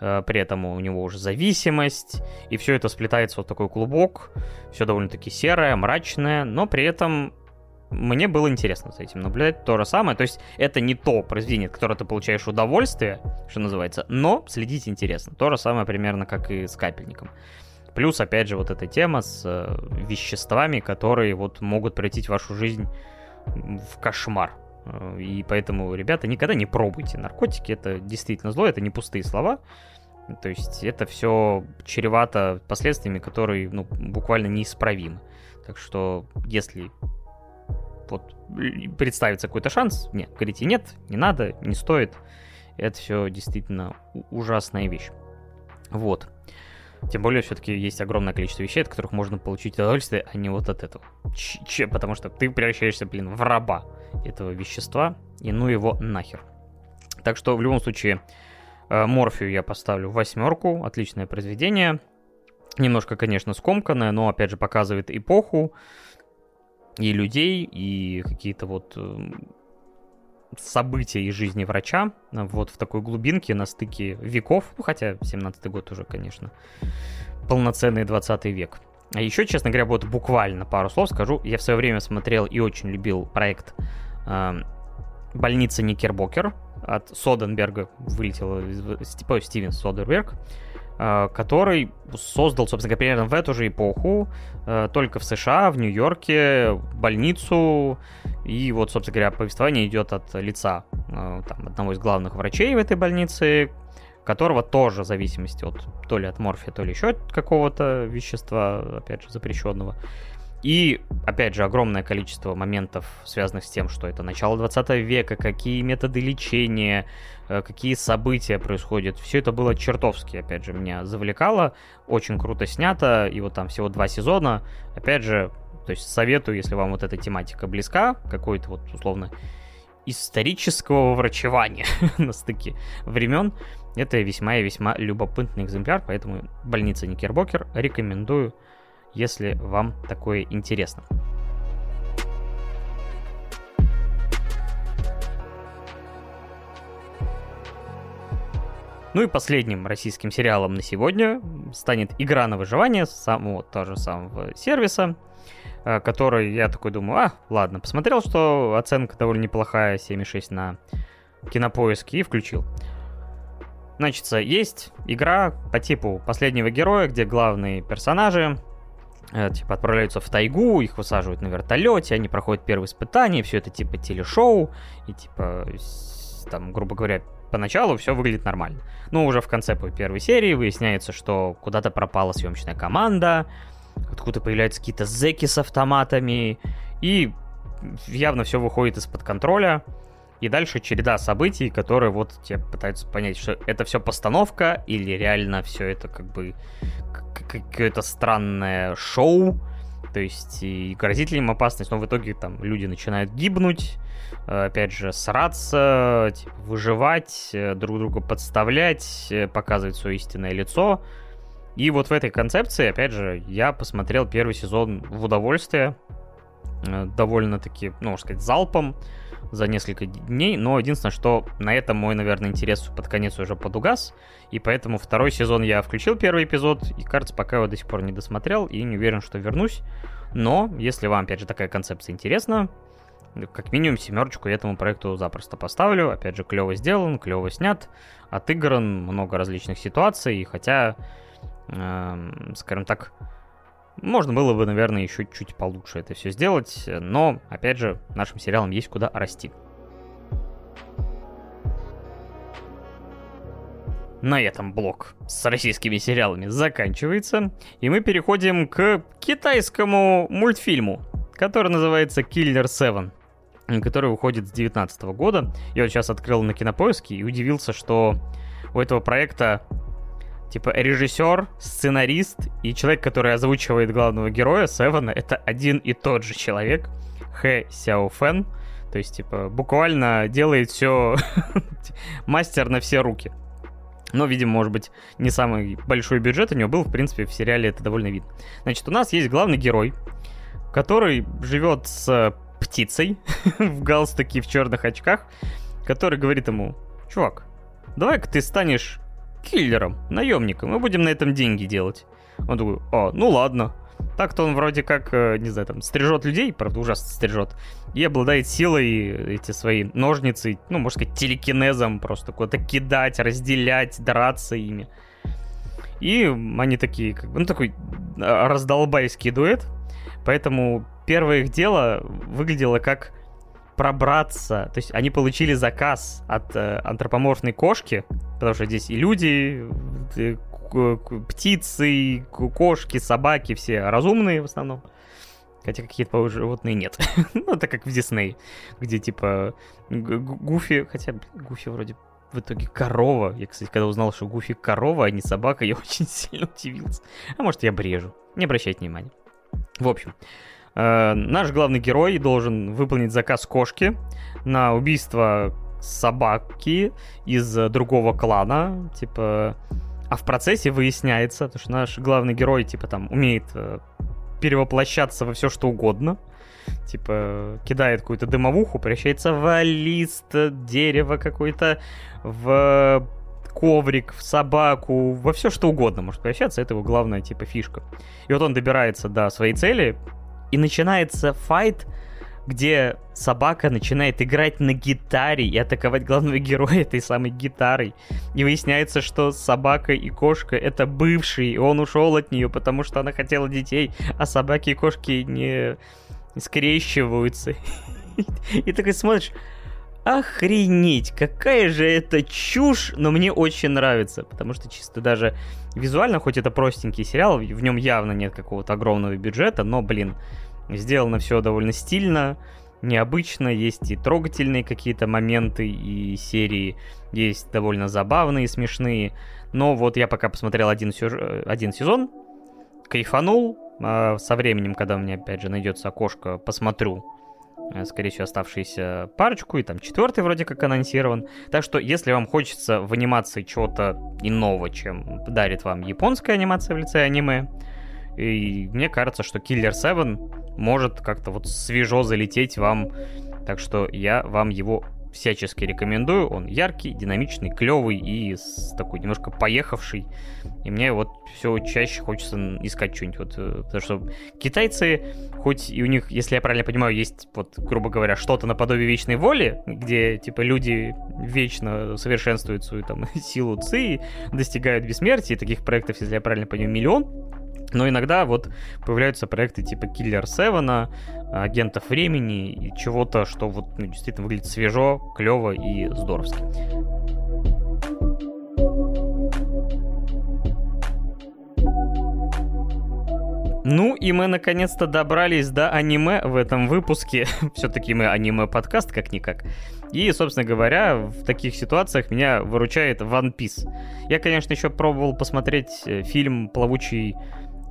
а, при этом у него уже зависимость, и все это сплетается вот такой клубок, все довольно-таки серое, мрачное, но при этом мне было интересно за этим наблюдать. То же самое. То есть это не то произведение, от которого ты получаешь удовольствие, что называется, но следить интересно. То же самое примерно, как и с капельником. Плюс, опять же, вот эта тема с э, веществами, которые вот могут превратить вашу жизнь в кошмар. Э, и поэтому, ребята, никогда не пробуйте наркотики. Это действительно зло, это не пустые слова. То есть это все чревато последствиями, которые ну, буквально неисправимы. Так что, если вот представится какой-то шанс, нет, говорите, нет, не надо, не стоит. Это все действительно ужасная вещь. Вот. Тем более, все-таки есть огромное количество вещей, от которых можно получить удовольствие, а не вот от этого. Ч потому что ты превращаешься, блин, в раба этого вещества, и ну его нахер. Так что, в любом случае, э, Морфию я поставлю восьмерку, отличное произведение. Немножко, конечно, скомканная, но, опять же, показывает эпоху и людей, и какие-то вот эм, события из жизни врача, вот в такой глубинке на стыке веков, ну, хотя 17-й год уже, конечно, полноценный 20 век. А еще, честно говоря, вот буквально пару слов скажу. Я в свое время смотрел и очень любил проект э, «Больница Никербокер». От Соденберга вылетел типа Стивен Содерберг, который создал, собственно говоря, примерно в эту же эпоху, э, только в США, в Нью-Йорке, больницу. И вот, собственно говоря, повествование идет от лица э, там, одного из главных врачей в этой больнице, которого тоже в зависимости от то ли от морфия, то ли еще от какого-то вещества, опять же, запрещенного. И, опять же, огромное количество моментов, связанных с тем, что это начало 20 века, какие методы лечения, э, какие события происходят. Все это было чертовски, опять же, меня завлекало. Очень круто снято, и вот там всего два сезона. Опять же, то есть советую, если вам вот эта тематика близка, какой-то вот, условно, исторического врачевания [laughs] на стыке времен, это весьма и весьма любопытный экземпляр, поэтому больница Никербокер рекомендую, если вам такое интересно. Ну и последним российским сериалом на сегодня станет «Игра на выживание» самого того же самого сервиса, э, который я такой думаю, а, ладно, посмотрел, что оценка довольно неплохая, 7,6 на кинопоиске, и включил. Значит, есть игра по типу последнего героя, где главные персонажи типа отправляются в тайгу, их высаживают на вертолете, они проходят первые испытания, все это типа телешоу, и типа там, грубо говоря, поначалу все выглядит нормально. Но уже в конце первой серии выясняется, что куда-то пропала съемочная команда, откуда появляются какие-то зеки с автоматами, и явно все выходит из-под контроля. И дальше череда событий, которые вот тебе пытаются понять, что это все постановка или реально все это как бы какое-то странное шоу. То есть и грозит ли им опасность, но в итоге там люди начинают гибнуть, э, опять же, сраться, типа, выживать, э, друг друга подставлять, э, показывать свое истинное лицо. И вот в этой концепции, опять же, я посмотрел первый сезон в удовольствие, довольно-таки, ну, можно сказать, залпом за несколько дней, но единственное, что на этом мой, наверное, интерес под конец уже подугас, и поэтому второй сезон я включил первый эпизод, и, кажется, пока его до сих пор не досмотрел, и не уверен, что вернусь, но если вам, опять же, такая концепция интересна, как минимум семерочку этому проекту запросто поставлю. Опять же, клево сделан, клево снят, отыгран, много различных ситуаций, хотя, э, скажем так, можно было бы, наверное, еще чуть получше это все сделать, но, опять же, нашим сериалам есть куда расти. На этом блок с российскими сериалами заканчивается, и мы переходим к китайскому мультфильму, который называется Killer 7 который выходит с 2019 года. Я вот сейчас открыл на кинопоиске и удивился, что у этого проекта типа режиссер, сценарист и человек, который озвучивает главного героя, Севена, это один и тот же человек, Хэ Сяо Фэн. То есть, типа, буквально делает все [laughs] мастер на все руки. Но, видимо, может быть, не самый большой бюджет у него был, в принципе, в сериале это довольно видно. Значит, у нас есть главный герой, который живет с птицей [laughs] в галстуке в черных очках, который говорит ему, чувак, давай-ка ты станешь киллером, наемником, мы будем на этом деньги делать. Он такой, а, ну ладно. Так-то он вроде как, э, не знаю, там, стрижет людей, правда, ужасно стрижет, и обладает силой эти свои ножницы, ну, можно сказать, телекинезом, просто куда-то кидать, разделять, драться ими. И они такие, как бы, ну, такой а, раздолбайский дуэт, поэтому первое их дело выглядело как пробраться. То есть они получили заказ от э, антропоморфной кошки, потому что здесь и люди, и птицы, кошки, собаки, все разумные в основном. Хотя какие-то животные нет. [laughs] ну, это как в Дисней, где типа Гуфи, хотя Гуфи вроде в итоге корова. Я, кстати, когда узнал, что Гуфи корова, а не собака, я [laughs] очень сильно удивился. А может, я брежу. Не обращайте внимания. В общем, Э, наш главный герой должен выполнить заказ кошки на убийство собаки из другого клана. Типа, А в процессе выясняется, то, что наш главный герой, типа, там, умеет э, перевоплощаться во все что угодно. Типа, кидает какую-то дымовуху, превращается в лист, дерево какое-то, в коврик, в собаку, во все что угодно может превращаться. Это его главная, типа, фишка. И вот он добирается до своей цели, и начинается файт, где собака начинает играть на гитаре и атаковать главного [laughs] героя этой самой гитарой. И выясняется, что собака и кошка это бывшие, и он ушел от нее, потому что она хотела детей, а собаки и кошки не скрещиваются. [laughs] И такой смотришь, охренеть, какая же это чушь, но мне очень нравится, потому что чисто даже визуально, хоть это простенький сериал, в нем явно нет какого-то огромного бюджета, но, блин, Сделано все довольно стильно, необычно, есть и трогательные какие-то моменты и серии, есть довольно забавные, смешные. Но вот я пока посмотрел один, сюж... один сезон, кайфанул, а со временем, когда у меня опять же найдется окошко, посмотрю, э, скорее всего, оставшиеся парочку, и там четвертый вроде как анонсирован. Так что, если вам хочется в анимации чего-то иного, чем дарит вам японская анимация в лице аниме, и мне кажется, что Killer 7 может как-то вот свежо залететь вам. Так что я вам его всячески рекомендую. Он яркий, динамичный, клевый и с такой немножко поехавший. И мне вот все чаще хочется искать что-нибудь. Вот, э, потому что китайцы, хоть и у них, если я правильно понимаю, есть, вот, грубо говоря, что-то наподобие вечной воли, где, типа, люди вечно совершенствуют свою там [laughs] силу ци, достигают бессмертия, таких проектов, если я правильно понимаю, миллион. Но иногда вот появляются проекты типа Killer 7, агентов времени и чего-то, что вот ну, действительно выглядит свежо, клево и здоровски. Ну и мы наконец-то добрались до аниме в этом выпуске. [laughs] Все-таки мы аниме-подкаст как-никак. И, собственно говоря, в таких ситуациях меня выручает One Piece. Я, конечно, еще пробовал посмотреть э, фильм «Плавучий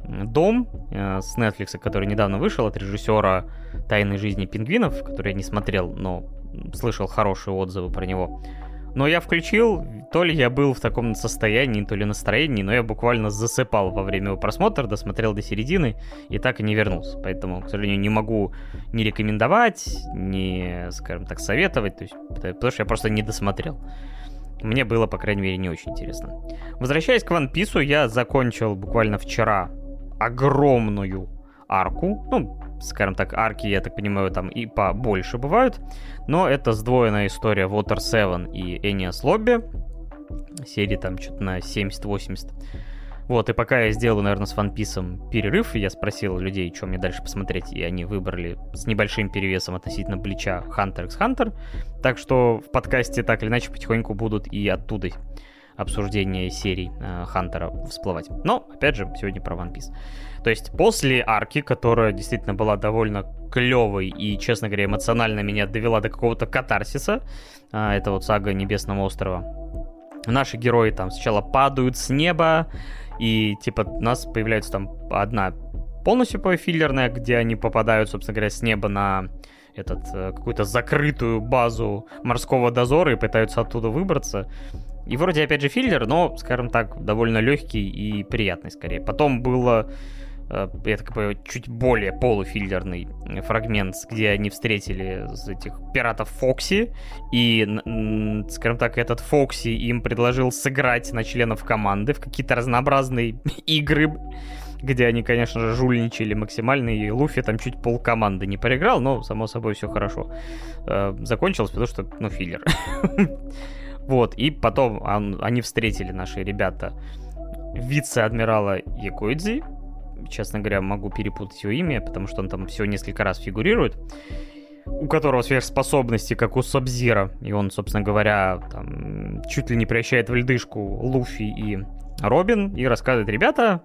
Дом э, с Netflix, который недавно вышел от режиссера «Тайной жизни пингвинов», который я не смотрел, но слышал хорошие отзывы про него. Но я включил, то ли я был в таком состоянии, то ли настроении, но я буквально засыпал во время его просмотра, досмотрел до середины и так и не вернулся. Поэтому, к сожалению, не могу не рекомендовать, не, скажем так, советовать, то есть, потому что я просто не досмотрел. Мне было, по крайней мере, не очень интересно. Возвращаясь к One Piece, я закончил буквально вчера огромную арку. Ну, скажем так, арки, я так понимаю, там и побольше бывают. Но это сдвоенная история Water 7 и Enias Lobby. Серии там что-то на 70-80. Вот, и пока я сделаю, наверное, с Piece перерыв, я спросил людей, что мне дальше посмотреть, и они выбрали с небольшим перевесом относительно Блича Hunter x Hunter. Так что в подкасте так или иначе потихоньку будут и оттуда обсуждения серий э, Хантера всплывать. Но, опять же, сегодня про One Piece. То есть после арки, которая действительно была довольно клевой и, честно говоря, эмоционально меня довела до какого-то катарсиса, э, это вот сага Небесного острова, наши герои там сначала падают с неба, и типа у нас появляется там одна полностью филлерная, где они попадают, собственно говоря, с неба на этот э, какую-то закрытую базу морского дозора и пытаются оттуда выбраться. И вроде, опять же, филлер, но, скажем так, довольно легкий и приятный скорее. Потом было, э, я так понимаю, чуть более полуфиллерный фрагмент, где они встретили этих пиратов Фокси, и, скажем так, этот Фокси им предложил сыграть на членов команды в какие-то разнообразные [laughs] игры, где они, конечно же, жульничали максимально, и Луфи там чуть пол команды не проиграл, но, само собой, все хорошо. Э, закончилось, потому что, ну, филлер. [laughs] Вот, и потом он, они встретили, наши ребята, вице-адмирала Якоидзи. Честно говоря, могу перепутать его имя, потому что он там всего несколько раз фигурирует. У которого сверхспособности, как у Сабзира. И он, собственно говоря, там, чуть ли не превращает в льдышку Луфи и Робин и рассказывает, ребята,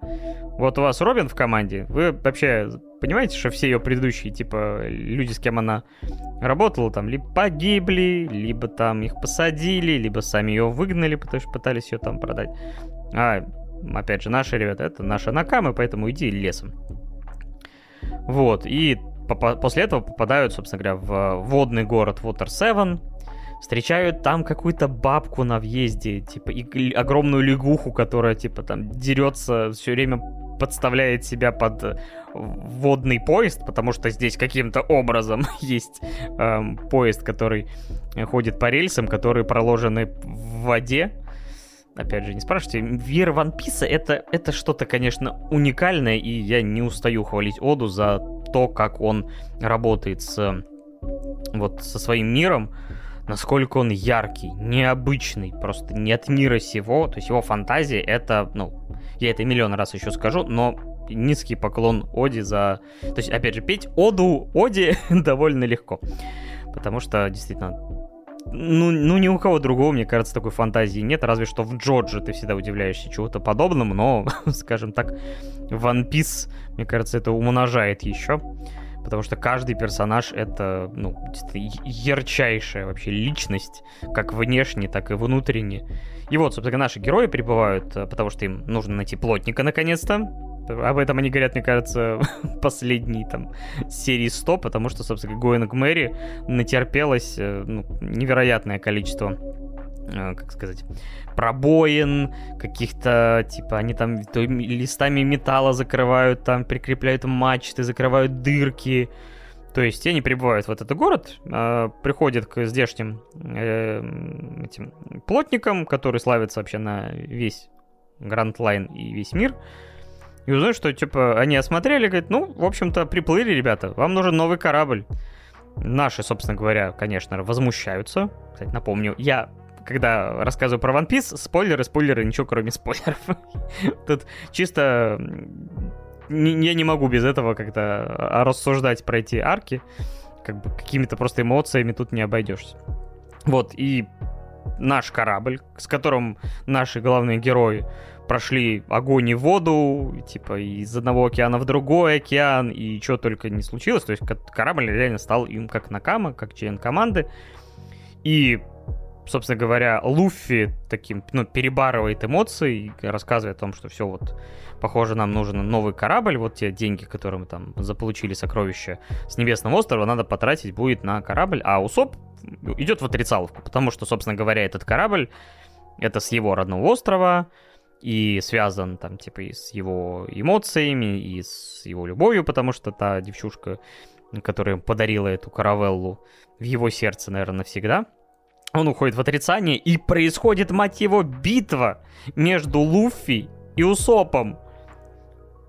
вот у вас Робин в команде, вы вообще понимаете, что все ее предыдущие, типа, люди, с кем она работала, там, либо погибли, либо там их посадили, либо сами ее выгнали, потому что пытались ее там продать. А, опять же, наши ребята, это наши накамы, поэтому иди лесом. Вот, и после этого попадают, собственно говоря, в водный город Water 7, встречают там какую-то бабку на въезде, типа, и огромную лягуху, которая, типа, там дерется, все время подставляет себя под э, водный поезд, потому что здесь каким-то образом [laughs] есть эм, поезд, который ходит по рельсам, которые проложены в воде. Опять же, не спрашивайте, Вера Ван Писа это, это что-то, конечно, уникальное, и я не устаю хвалить Оду за то, как он работает с, вот, со своим миром насколько он яркий, необычный, просто не от мира сего. То есть его фантазия это, ну, я это миллион раз еще скажу, но низкий поклон Оди за... То есть, опять же, петь Оду Оди [laughs] довольно легко. Потому что, действительно, ну, ну, ни у кого другого, мне кажется, такой фантазии нет, разве что в Джорджи ты всегда удивляешься чего-то подобному, но, [laughs] скажем так, One Piece, мне кажется, это умножает еще потому что каждый персонаж это, ну, ярчайшая вообще личность, как внешне, так и внутренне. И вот, собственно, наши герои прибывают, э, потому что им нужно найти плотника наконец-то. Об этом они говорят, мне кажется, [laughs] последние там серии 100, потому что, собственно, Гоинг Мэри натерпелось э, ну, невероятное количество как сказать, пробоин, каких-то, типа, они там то листами металла закрывают, там прикрепляют мачты, закрывают дырки. То есть они прибывают в этот город, э, приходят к здешним э, этим плотникам, которые славятся вообще на весь Гранд Лайн и весь мир. И узнают, что, типа, они осмотрели, говорят, ну, в общем-то, приплыли, ребята, вам нужен новый корабль. Наши, собственно говоря, конечно, возмущаются. Кстати, напомню, я когда рассказываю про One Piece, спойлеры, спойлеры, ничего кроме спойлеров. [laughs] Тут чисто я не могу без этого как-то а, рассуждать про эти арки. Как бы какими-то просто эмоциями тут не обойдешься. Вот, и наш корабль, с которым наши главные герои прошли огонь и воду, типа из одного океана в другой океан, и что только не случилось. То есть корабль реально стал им как Накама, как член команды. И собственно говоря, Луффи таким, ну, перебарывает эмоции, рассказывает о том, что все вот, похоже, нам нужен новый корабль, вот те деньги, которые мы там заполучили сокровища с Небесного острова, надо потратить будет на корабль, а Усоп идет в отрицаловку, потому что, собственно говоря, этот корабль, это с его родного острова, и связан там, типа, и с его эмоциями, и с его любовью, потому что та девчушка, которая подарила эту каравеллу в его сердце, наверное, навсегда — он уходит в отрицание, и происходит, мать его, битва между Луффи и Усопом.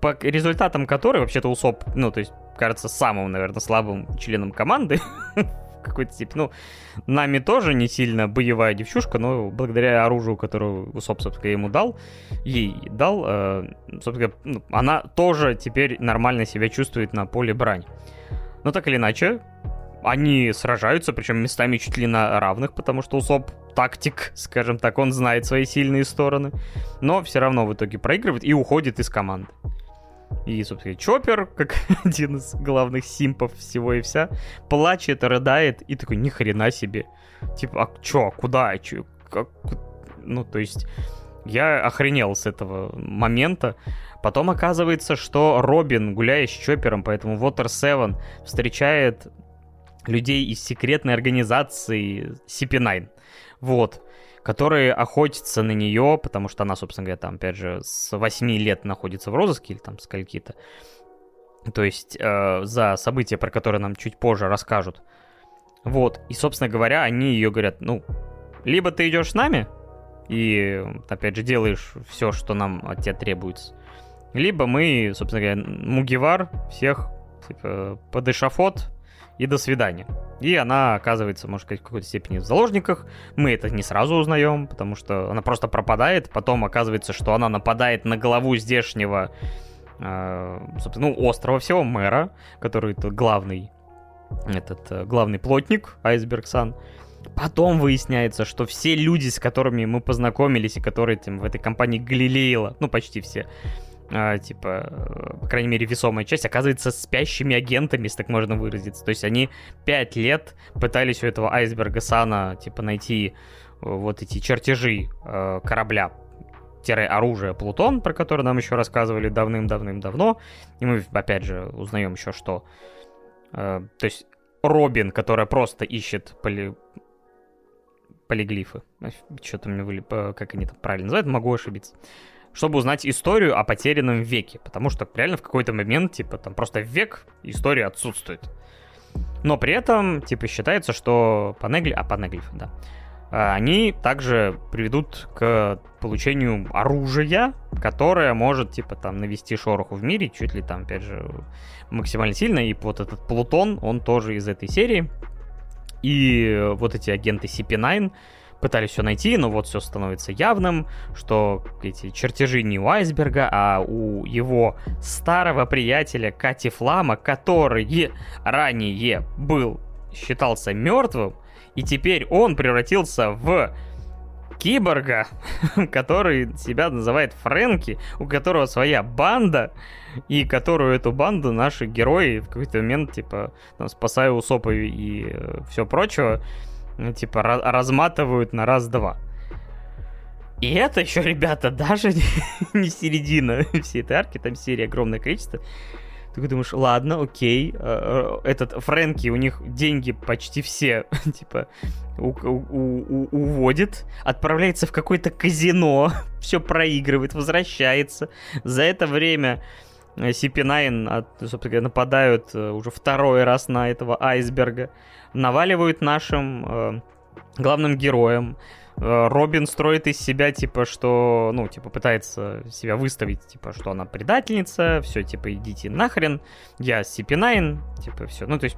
По результатам которой, вообще-то, Усоп, ну, то есть, кажется, самым, наверное, слабым членом команды [laughs] какой-то тип. Ну, нами тоже не сильно боевая девчушка, но благодаря оружию, которое Усоп, собственно, ему дал, ей дал, э, собственно, ну, она тоже теперь нормально себя чувствует на поле брань. Но так или иначе, они сражаются, причем местами чуть ли на равных, потому что Усоп тактик, скажем так, он знает свои сильные стороны. Но все равно в итоге проигрывает и уходит из команды. И, собственно, Чоппер, как [laughs] один из главных симпов всего и вся, плачет, рыдает и такой, ни хрена себе. Типа, а чё, куда, чё, как... Ну, то есть, я охренел с этого момента. Потом оказывается, что Робин, гуляя с Чоппером, поэтому Water 7 встречает людей из секретной организации CP9. Вот которые охотятся на нее, потому что она, собственно говоря, там, опять же, с 8 лет находится в розыске, или там скольки-то. То есть э, за события, про которые нам чуть позже расскажут. Вот, и, собственно говоря, они ее говорят, ну, либо ты идешь с нами, и, опять же, делаешь все, что нам от тебя требуется, либо мы, собственно говоря, Мугивар всех типа, под эшафот, и до свидания. И она оказывается, может сказать, в какой-то степени в заложниках. Мы это не сразу узнаем, потому что она просто пропадает. Потом оказывается, что она нападает на голову здешнего, э, собственно, ну, острова всего, мэра, который тут главный, этот, э, главный плотник, Айсберг Сан. Потом выясняется, что все люди, с которыми мы познакомились и которые там, в этой компании Галилеила, ну, почти все, а, типа, э, по крайней мере, весомая часть, оказывается спящими агентами, если так можно выразиться. То есть они пять лет пытались у этого айсберга Сана, типа, найти э, вот эти чертежи э, корабля оружие Плутон, про который нам еще рассказывали давным-давным-давно. И мы, опять же, узнаем еще, что... Э, то есть Робин, которая просто ищет поли... полиглифы. Что-то мне были, как они там правильно называют, могу ошибиться. Чтобы узнать историю о потерянном веке. Потому что реально в какой-то момент, типа, там просто век история отсутствует. Но при этом, типа, считается, что панегли... А, панеглифы, да. А, они также приведут к получению оружия, которое может, типа, там, навести шороху в мире, чуть ли там, опять же, максимально сильно. И вот этот Плутон, он тоже из этой серии. И вот эти агенты CP9 пытались все найти, но вот все становится явным, что эти чертежи не у айсберга, а у его старого приятеля Кати Флама, который ранее был, считался мертвым, и теперь он превратился в киборга, [laughs] который себя называет Фрэнки, у которого своя банда, и которую эту банду наши герои в какой-то момент, типа, там, спасая Усопа и э, все прочего, ну, типа, разматывают на раз-два. И это еще, ребята, даже [laughs] не середина всей этой арки, там серии огромное количество. Ты думаешь, ладно, окей, э, э, этот Фрэнки, у них деньги почти все, [laughs] типа, у, у, у, уводит, отправляется в какое-то казино, [laughs] все проигрывает, возвращается. За это время CP9, от, собственно нападают э, уже второй раз на этого айсберга, наваливают нашим э, главным героям. Э, Робин строит из себя, типа, что, ну, типа, пытается себя выставить, типа, что она предательница, все, типа, идите нахрен, я CP9, типа, все. Ну, то есть,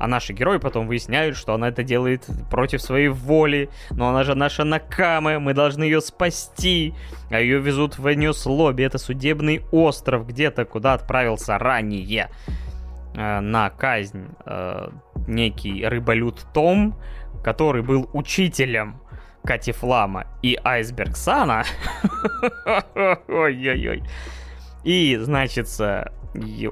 а наши герои потом выясняют, что она это делает против своей воли. Но она же наша Накамы, мы должны ее спасти. А ее везут в Эньюс Лобби. Это судебный остров где-то, куда отправился ранее э, на казнь э, некий рыболюд Том, который был учителем Кати Флама и Айсберг Сана. [laughs] Ой-ой-ой. И, значит,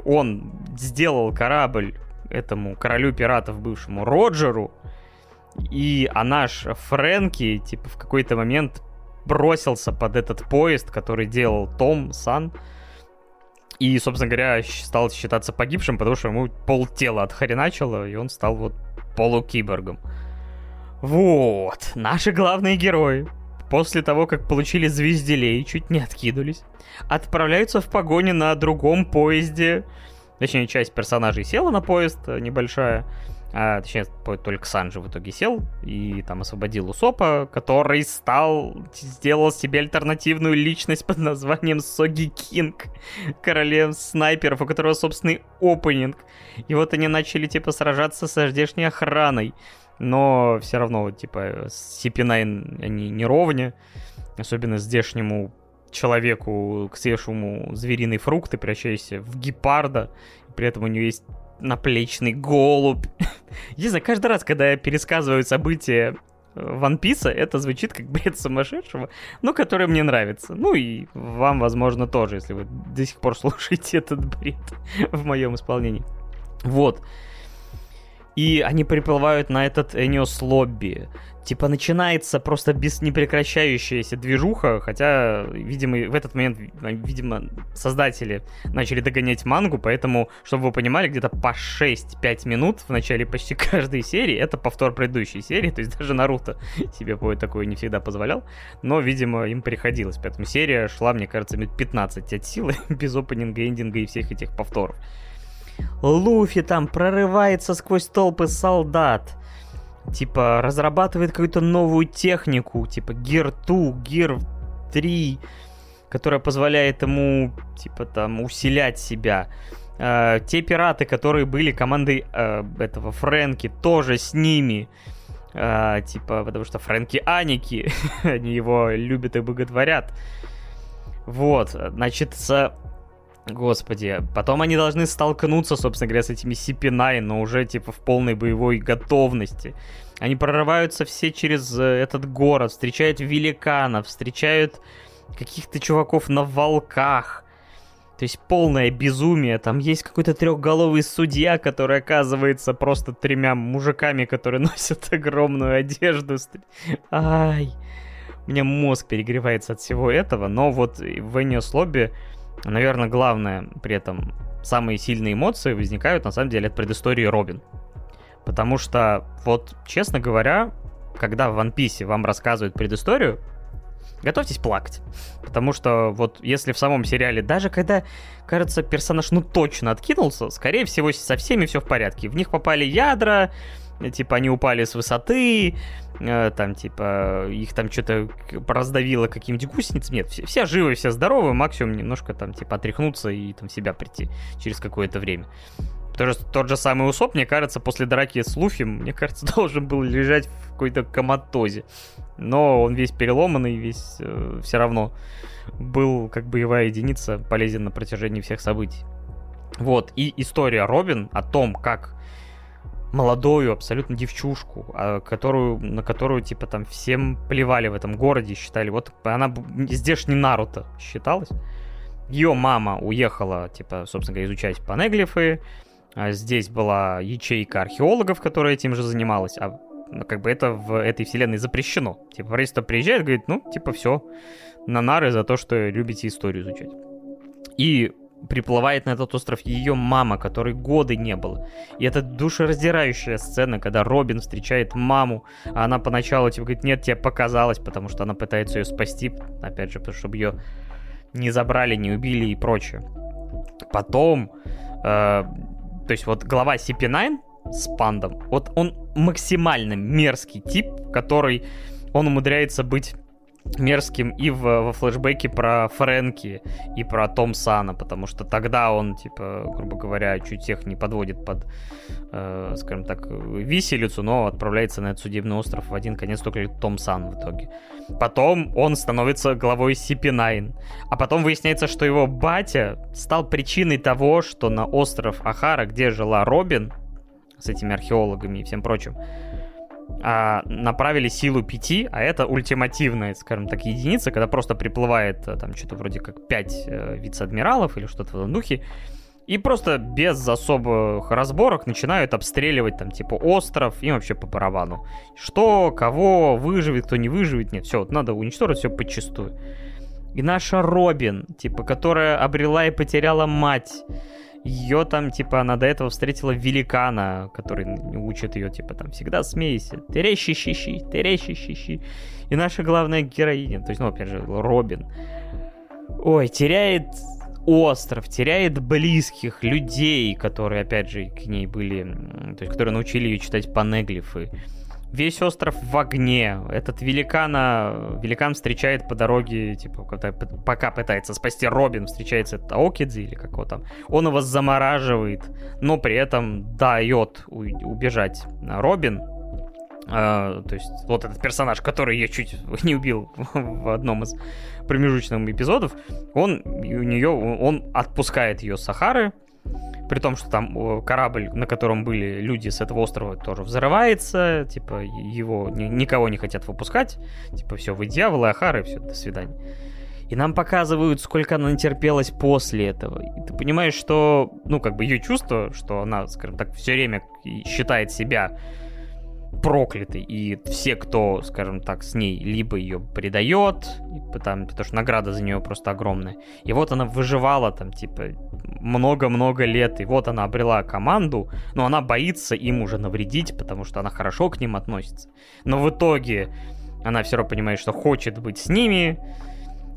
он сделал корабль этому королю пиратов бывшему Роджеру, и а наш Фрэнки, типа, в какой-то момент бросился под этот поезд, который делал Том Сан, и, собственно говоря, стал считаться погибшим, потому что ему пол тела отхреначило, и он стал вот полукиборгом. Вот, наши главные герои, после того, как получили звезделей, чуть не откинулись, отправляются в погоне на другом поезде, Точнее, часть персонажей села на поезд, э, небольшая. А, точнее, только Санджи в итоге сел и там освободил Усопа, который стал, сделал себе альтернативную личность под названием Соги Кинг, королем снайперов, у которого собственный опенинг. И вот они начали, типа, сражаться со здешней охраной. Но все равно, типа, с CP9 они не ровня. Особенно здешнему человеку, к съевшему звериные фрукты, превращаешься в гепарда, и при этом у него есть наплечный голубь. [laughs] Не знаю, каждый раз, когда я пересказываю события Ван Писа, это звучит как бред сумасшедшего, но который мне нравится. Ну и вам, возможно, тоже, если вы до сих пор [laughs] слушаете этот бред в моем исполнении. Вот. И они приплывают на этот Эниос Лобби. Типа начинается просто без непрекращающаяся движуха, хотя, видимо, в этот момент, видимо, создатели начали догонять мангу, поэтому, чтобы вы понимали, где-то по 6-5 минут в начале почти [laughs] каждой серии это повтор предыдущей серии, то есть даже Наруто себе такое не всегда позволял, но, видимо, им приходилось, поэтому серия шла, мне кажется, минут 15 от силы, [laughs] без опенинга, эндинга и всех этих повторов. Луфи там прорывается сквозь толпы солдат. Типа, разрабатывает какую-то новую технику, типа Gear 2, Gear 3, которая позволяет ему, типа, там, усилять себя. Э, те пираты, которые были командой э, этого Фрэнки, тоже с ними. Э, типа, потому что Фрэнки Аники, [laughs] они его любят и боготворят. Вот, значит, с Господи, потом они должны столкнуться, собственно говоря, с этими CP9, но уже типа в полной боевой готовности. Они прорываются все через э, этот город, встречают великанов, встречают каких-то чуваков на волках. То есть полное безумие. Там есть какой-то трехголовый судья, который оказывается просто тремя мужиками, которые [laughs] носят огромную одежду. Ай, у меня мозг перегревается от всего этого. Но вот в Эниос Лобби наверное, главное при этом, самые сильные эмоции возникают, на самом деле, от предыстории Робин. Потому что, вот, честно говоря, когда в One Piece вам рассказывают предысторию, готовьтесь плакать. Потому что вот если в самом сериале, даже когда, кажется, персонаж ну точно откинулся, скорее всего, со всеми все в порядке. В них попали ядра, типа они упали с высоты, э, там типа их там что-то раздавило каким-нибудь гусеницам. Нет, все, все живы, все здоровы, максимум немножко там типа отряхнуться и там себя прийти через какое-то время. Тоже, тот же самый Усоп, мне кажется, после драки с Луфи, мне кажется, [laughs] должен был лежать в какой-то коматозе. Но он весь переломанный, весь э, все равно был как боевая единица, полезен на протяжении всех событий. Вот, и история Робин о том, как молодую абсолютно девчушку, а, которую, на которую, типа, там всем плевали в этом городе, считали. Вот она здешний Наруто считалась. Ее мама уехала, типа, собственно говоря, изучать панеглифы, а здесь была ячейка археологов, которая этим же занималась, а ну, как бы это в этой вселенной запрещено. Типа, правительство приезжает, говорит, ну, типа, все, на нары за то, что любите историю изучать. И приплывает на этот остров ее мама, которой годы не было. И это душераздирающая сцена, когда Робин встречает маму, а она поначалу типа говорит, нет, тебе показалось, потому что она пытается ее спасти, опять же, чтобы ее не забрали, не убили и прочее. Потом э, то есть вот глава CP9 с пандом, вот он максимально мерзкий тип, который он умудряется быть мерзким и в, во флешбеке про Фрэнки и про Том Сана, потому что тогда он, типа, грубо говоря, чуть всех не подводит под, э, скажем так, виселицу, но отправляется на этот судебный остров в один конец только Том Сан в итоге. Потом он становится главой CP9, а потом выясняется, что его батя стал причиной того, что на остров Ахара, где жила Робин, с этими археологами и всем прочим, а, направили силу 5, а это ультимативная, скажем так, единица, когда просто приплывает э, там что-то вроде как 5 э, вице-адмиралов или что-то в этом духе, и просто без особых разборок начинают обстреливать там типа остров и вообще по барабану. Что, кого выживет, кто не выживет, нет, все, вот надо уничтожить все подчистую. И наша Робин, типа, которая обрела и потеряла мать, ее там, типа, она до этого встретила великана, который учит ее, типа, там, всегда смейся, ты резче щищи, ты резче щищи. И наша главная героиня, то есть, ну, опять же, Робин, ой, теряет остров, теряет близких людей, которые, опять же, к ней были, то есть, которые научили ее читать панеглифы. Весь остров в огне. Этот великана, великан встречает по дороге, типа, пока пытается спасти Робин, встречается Таокидзи или как там. Он его замораживает, но при этом дает убежать Робин. Uh, то есть вот этот персонаж, который я чуть [laughs] не убил [laughs] в одном из промежуточных эпизодов, он у нее, он отпускает ее с Сахары, при том, что там корабль, на котором были люди с этого острова, тоже взрывается, типа, его ни, никого не хотят выпускать, типа, все, вы дьяволы, Ахары, все, до свидания. И нам показывают, сколько она натерпелась после этого. И ты понимаешь, что, ну, как бы ее чувство, что она, скажем так, все время считает себя проклятой, и все, кто, скажем так, с ней либо ее предает, там, потому что награда за нее просто огромная, и вот она выживала там, типа, много-много лет, и вот она обрела команду, но она боится им уже навредить, потому что она хорошо к ним относится. Но в итоге она все равно понимает, что хочет быть с ними,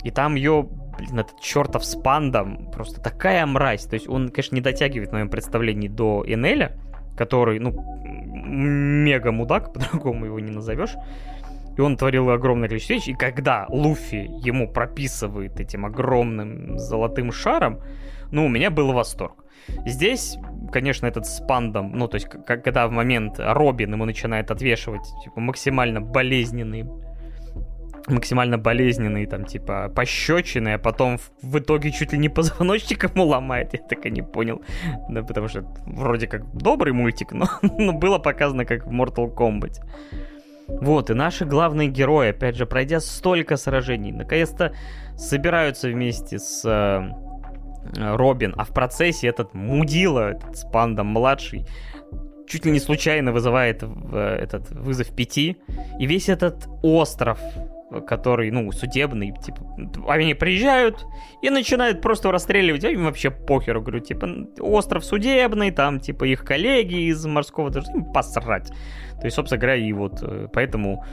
и там ее, блин, этот чертов с пандом, просто такая мразь. То есть он, конечно, не дотягивает в моем представлении до Энеля, который, ну, мега мудак, [laughs] по-другому его не назовешь. И он творил огромное количество вещей. И когда Луфи ему прописывает этим огромным золотым шаром, ну, у меня был восторг. Здесь, конечно, этот с пандом, ну, то есть, когда в момент Робин ему начинает отвешивать, типа, максимально болезненные максимально болезненные, там, типа, пощечины, а потом в, в итоге чуть ли не позвоночник ему [laughs] ломает, я так и не понял. Да, потому что вроде как добрый мультик, но, [laughs] но было показано как в Mortal Kombat. Вот, и наши главные герои, опять же, пройдя столько сражений, наконец-то собираются вместе с э, Робин, а в процессе этот мудила, этот Спандом младший, чуть ли не случайно вызывает э, этот вызов пяти, и весь этот остров который, ну, судебный, типа, они приезжают и начинают просто расстреливать, а им вообще похеру, говорю, типа, остров судебный, там, типа, их коллеги из морского, даже им посрать. То есть, собственно говоря, и вот э, поэтому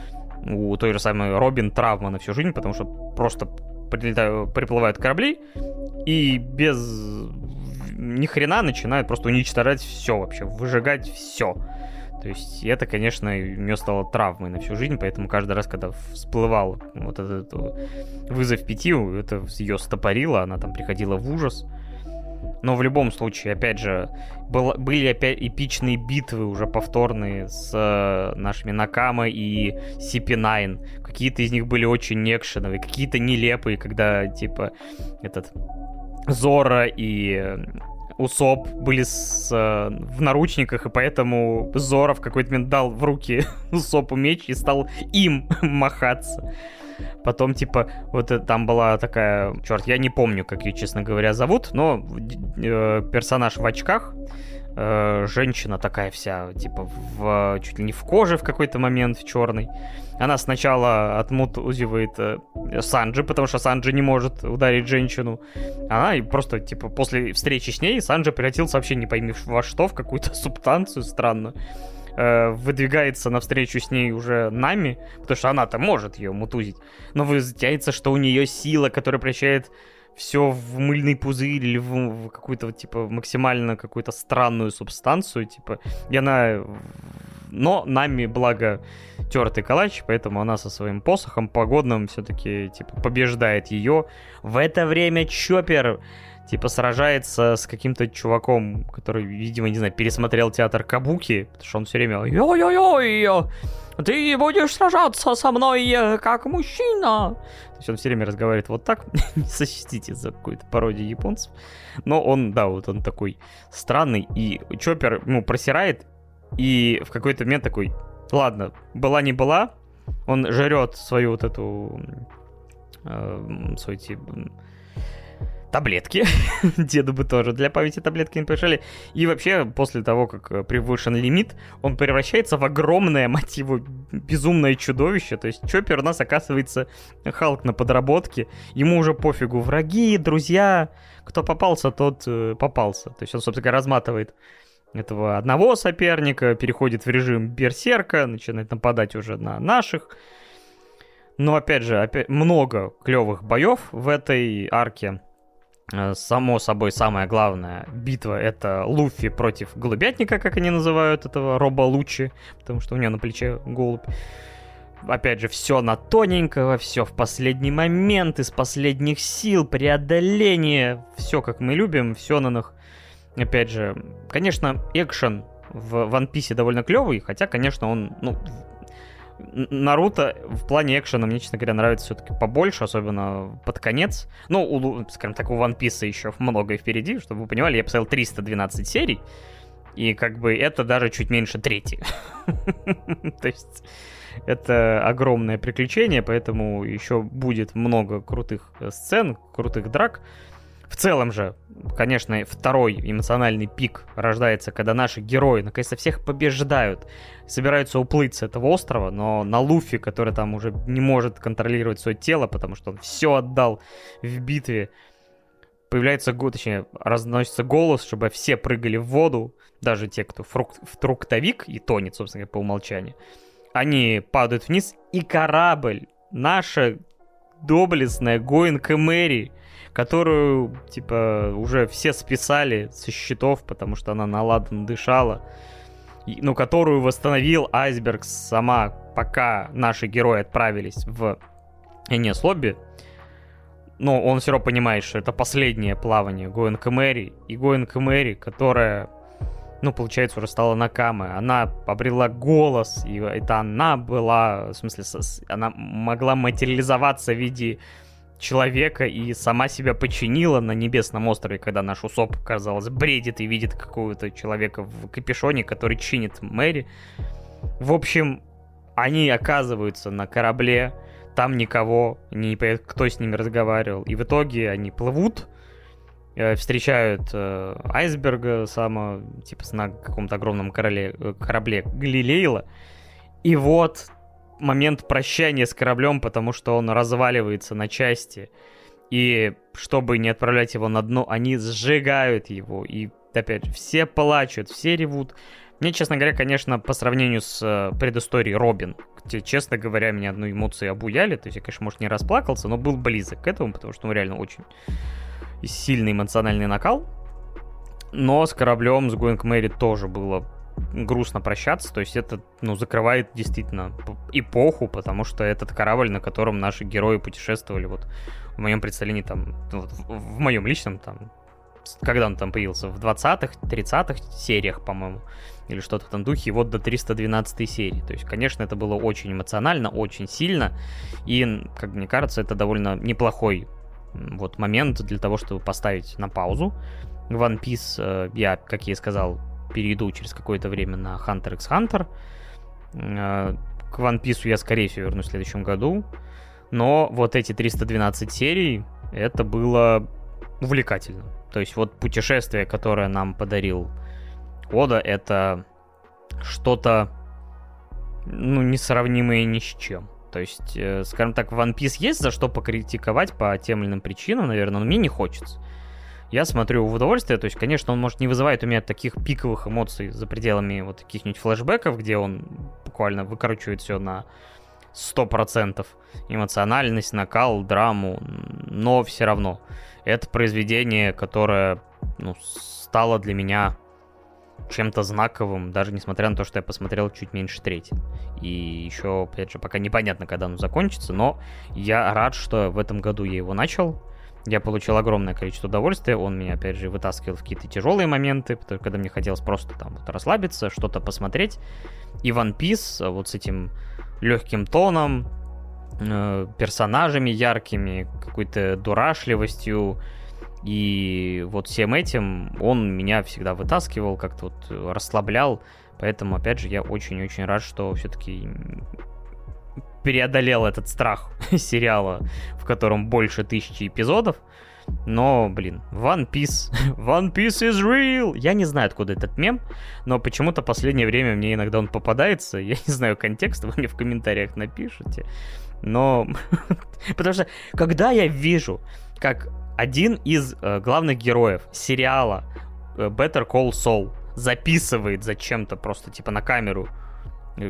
у той же самой Робин травма на всю жизнь, потому что просто приплывают корабли и без ни хрена начинают просто уничтожать все вообще, выжигать все. То есть это, конечно, у нее стало травмой на всю жизнь, поэтому каждый раз, когда всплывал вот этот вызов пяти, это ее стопорило, она там приходила в ужас. Но в любом случае, опять же, был, были опять эпичные битвы уже повторные с э, нашими Накама и CP9. Какие-то из них были очень экшеновые, какие-то нелепые, когда, типа, этот Зора и Усоп были с, э, в наручниках, и поэтому Зора в какой-то момент дал в руки [laughs] Усопу меч и стал им [laughs] махаться. Потом, типа, вот э, там была такая... Черт, я не помню, как ее, честно говоря, зовут, но э, персонаж в очках, э, женщина такая вся, типа, в, чуть ли не в коже в какой-то момент, в черной. Она сначала отмутузивает э, Санджи, потому что Санджи не может ударить женщину. Она и просто, типа, после встречи с ней Санджи превратился вообще не пойми во что, в какую-то [laughs] субстанцию странную. Э, выдвигается навстречу с ней уже нами, потому что она-то может ее мутузить. Но выясняется, что у нее сила, которая превращает все в мыльный пузырь или в, в какую-то, типа, максимально какую-то странную субстанцию, типа, и она... Но нами, благо, тертый калач, поэтому она со своим посохом погодным все-таки, типа, побеждает ее. В это время Чоппер типа сражается с каким-то чуваком, который, видимо, не знаю, пересмотрел театр Кабуки, потому что он все время «Йо-йо-йо, ты будешь сражаться со мной э, как мужчина!» То есть он все время разговаривает вот так, [laughs] не сочтите за какую-то пародию японцев. Но он, да, вот он такой странный, и Чоппер, ну, просирает, и в какой-то момент такой, ладно, была не была, он жрет свою вот эту, э, свой типа таблетки. [laughs] Деду бы тоже для памяти таблетки не помешали. И вообще, после того, как э, превышен лимит, он превращается в огромное, [laughs] его, безумное чудовище. То есть Чоппер у нас оказывается Халк на подработке. Ему уже пофигу враги, друзья. Кто попался, тот э, попался. То есть он, собственно говоря, разматывает этого одного соперника, переходит в режим берсерка, начинает нападать уже на наших. Но опять же, опять много клевых боев в этой арке. Э, само собой, самая главная битва — это Луфи против Голубятника, как они называют этого Роба Лучи, потому что у него на плече голубь. Опять же, все на тоненького, все в последний момент, из последних сил, преодоление, все как мы любим, все на них. Опять же, конечно, экшен в One Piece довольно клевый, хотя, конечно, он, ну, Наруто в плане экшена мне, честно говоря, нравится все-таки побольше, особенно под конец. Ну, у, скажем так, у One Piece еще многое впереди, чтобы вы понимали, я поставил 312 серий, и как бы это даже чуть меньше трети. [laughs] То есть это огромное приключение, поэтому еще будет много крутых э, сцен, крутых драк. В целом же, конечно, второй эмоциональный пик рождается, когда наши герои наконец-то всех побеждают, собираются уплыть с этого острова, но на Луфи, который там уже не может контролировать свое тело, потому что он все отдал в битве, появляется, точнее, разносится голос, чтобы все прыгали в воду, даже те, кто фрукт, фруктовик и тонет, собственно по умолчанию. Они падают вниз, и корабль, наша доблестная Гоинг Мэри, которую, типа, уже все списали со счетов, потому что она наладан дышала, ну, которую восстановил Айсберг сама, пока наши герои отправились в Энес Лобби. Но он все равно понимает, что это последнее плавание Гоэн Мэри. И Гоэн Мэри, которая, ну, получается, уже стала Накамы. Она обрела голос, и это она была, в смысле, она могла материализоваться в виде человека и сама себя починила на Небесном острове, когда наш Усоп, казалось, бредит и видит какого-то человека в капюшоне, который чинит Мэри. В общем, они оказываются на корабле, там никого, не кто с ними разговаривал. И в итоге они плывут, э, встречают э, айсберга само, типа на каком-то огромном короле, корабле Галилейла. И вот момент прощания с кораблем, потому что он разваливается на части. И чтобы не отправлять его на дно, они сжигают его. И опять все плачут, все ревут. Мне, честно говоря, конечно, по сравнению с э, предысторией Робин, где, честно говоря, меня одну эмоцию обуяли. То есть я, конечно, может, не расплакался, но был близок к этому, потому что, ну, реально очень сильный эмоциональный накал. Но с кораблем, с Going Мэри тоже было грустно прощаться, то есть это, ну, закрывает действительно эпоху, потому что этот корабль, на котором наши герои путешествовали, вот в моем представлении там, вот, в моем личном там, когда он там появился, в 20-х, 30-х сериях, по-моему, или что-то в этом духе, и вот до 312 серии. То есть, конечно, это было очень эмоционально, очень сильно, и, как мне кажется, это довольно неплохой вот момент для того, чтобы поставить на паузу. One Piece, э, я, как я и сказал, перейду через какое-то время на Hunter x Hunter. Э, к One Piece я, скорее всего, вернусь в следующем году. Но вот эти 312 серий, это было увлекательно. То есть вот путешествие, которое нам подарил Ода, это что-то, ну, несравнимое ни с чем. То есть, э, скажем так, One Piece есть за что покритиковать по тем или иным причинам, наверное, но мне не хочется я смотрю в удовольствие. То есть, конечно, он, может, не вызывает у меня таких пиковых эмоций за пределами вот каких-нибудь флешбеков, где он буквально выкручивает все на 100%. Эмоциональность, накал, драму. Но все равно. Это произведение, которое ну, стало для меня чем-то знаковым, даже несмотря на то, что я посмотрел чуть меньше трети. И еще, опять же, пока непонятно, когда оно закончится, но я рад, что в этом году я его начал. Я получил огромное количество удовольствия. Он меня, опять же, вытаскивал в какие-то тяжелые моменты, потому, когда мне хотелось просто там вот расслабиться, что-то посмотреть. И One Piece э, вот с этим легким тоном, э, персонажами яркими, какой-то дурашливостью, и вот всем этим он меня всегда вытаскивал, как-то вот расслаблял. Поэтому, опять же, я очень-очень рад, что все-таки преодолел этот страх [laughs] сериала, в котором больше тысячи эпизодов. Но, блин, One Piece, [laughs] One Piece is real! Я не знаю, откуда этот мем, но почему-то последнее время мне иногда он попадается. [laughs] Я не знаю контекста, вы мне в комментариях напишите. Но, потому что, когда я вижу, как один из э, главных героев сериала э, Better Call Saul записывает зачем-то просто, типа, на камеру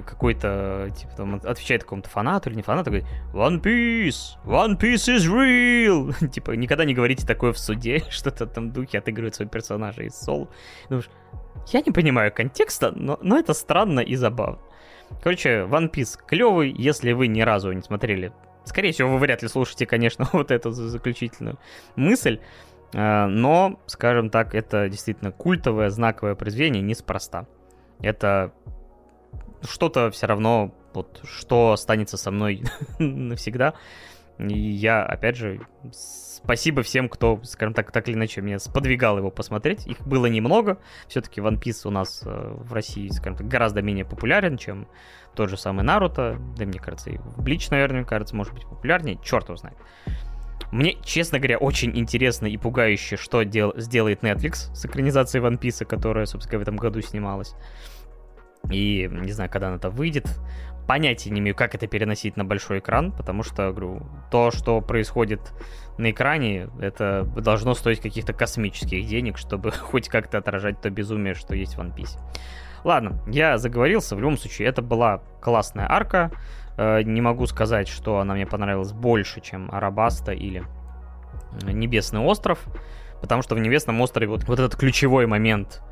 какой-то, типа, там, отвечает какому-то фанату или не фанату, говорит, One Piece, One Piece is real! [laughs] типа, никогда не говорите такое в суде, [laughs] что-то там духе отыгрывает своего персонажа из Сол. Думаешь, я не понимаю контекста, но, но это странно и забавно. Короче, One Piece клевый, если вы ни разу не смотрели. Скорее всего, вы вряд ли слушаете, конечно, [laughs] вот эту заключительную мысль. А, но, скажем так, это действительно культовое, знаковое произведение неспроста. Это что-то все равно, вот, что останется со мной [laughs] навсегда. И я, опять же, спасибо всем, кто, скажем так, так или иначе меня сподвигал его посмотреть. Их было немного. Все-таки One Piece у нас э, в России, скажем так, гораздо менее популярен, чем тот же самый Наруто. Да, мне кажется, и Блич, наверное, кажется, может быть популярнее. Черт его знает. Мне, честно говоря, очень интересно и пугающе, что дел- сделает Netflix с экранизацией One Piece, которая, собственно, в этом году снималась. И не знаю, когда она это выйдет. Понятия не имею, как это переносить на большой экран, потому что, говорю, то, что происходит на экране, это должно стоить каких-то космических денег, чтобы [laughs] хоть как-то отражать то безумие, что есть в One Piece. Ладно, я заговорился. В любом случае, это была классная арка. Э, не могу сказать, что она мне понравилась больше, чем Арабаста или Небесный остров. Потому что в Небесном острове вот, вот этот ключевой момент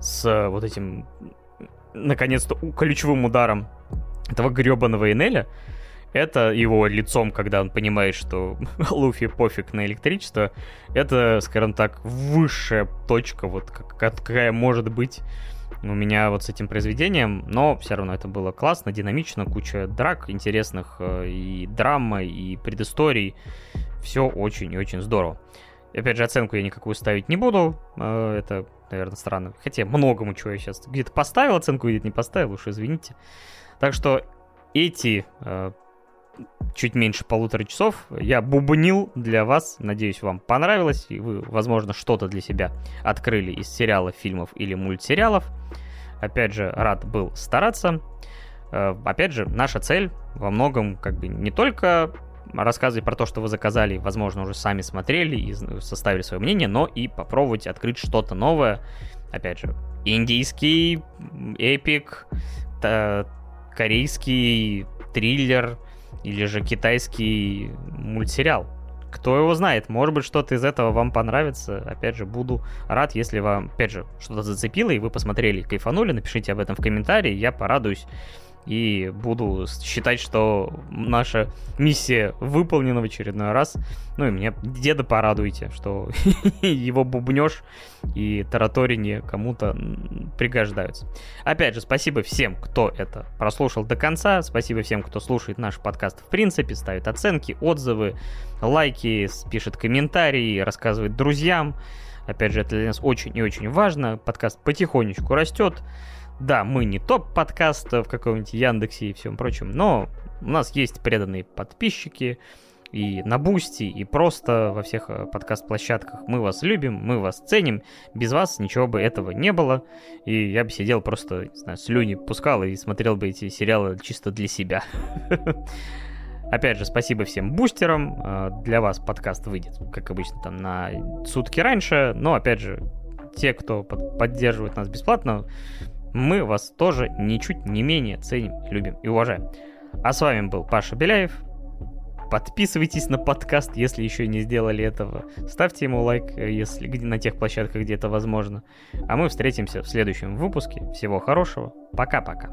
с вот этим наконец-то ключевым ударом этого гребаного Энеля, это его лицом, когда он понимает, что [laughs] Луфи пофиг на электричество, это, скажем так, высшая точка, вот какая может быть у меня вот с этим произведением, но все равно это было классно, динамично, куча драк интересных, э, и драма, и предысторий, все очень и очень здорово. Опять же, оценку я никакую ставить не буду, э, это наверное, странно. Хотя многому чего я сейчас где-то поставил оценку, где-то не поставил, уж извините. Так что эти э, чуть меньше полутора часов я бубнил для вас. Надеюсь, вам понравилось, и вы, возможно, что-то для себя открыли из сериалов, фильмов или мультсериалов. Опять же, рад был стараться. Э, опять же, наша цель во многом как бы не только рассказывать про то, что вы заказали, возможно, уже сами смотрели и составили свое мнение, но и попробовать открыть что-то новое. Опять же, индийский эпик, корейский триллер или же китайский мультсериал. Кто его знает, может быть, что-то из этого вам понравится. Опять же, буду рад, если вам, опять же, что-то зацепило, и вы посмотрели, кайфанули, напишите об этом в комментарии, я порадуюсь и буду считать, что наша миссия выполнена в очередной раз. Ну и мне деда порадуйте, что [laughs] его бубнеж и тараторине кому-то пригождаются. Опять же, спасибо всем, кто это прослушал до конца. Спасибо всем, кто слушает наш подкаст в принципе, ставит оценки, отзывы, лайки, пишет комментарии, рассказывает друзьям. Опять же, это для нас очень и очень важно. Подкаст потихонечку растет. Да, мы не топ-подкаст в каком-нибудь Яндексе и всем прочем, но у нас есть преданные подписчики и на Boosty, и просто во всех э, подкаст-площадках. Мы вас любим, мы вас ценим. Без вас ничего бы этого не было. И я бы сидел просто, не знаю, слюни пускал и смотрел бы эти сериалы чисто для себя. [laughs] Опять же, спасибо всем бустерам. Э, для вас подкаст выйдет, как обычно, там на сутки раньше. Но, опять же, те, кто поддерживает нас бесплатно, мы вас тоже ничуть не менее ценим, любим и уважаем. А с вами был Паша Беляев. Подписывайтесь на подкаст, если еще не сделали этого. Ставьте ему лайк, если на тех площадках, где это возможно. А мы встретимся в следующем выпуске. Всего хорошего. Пока-пока.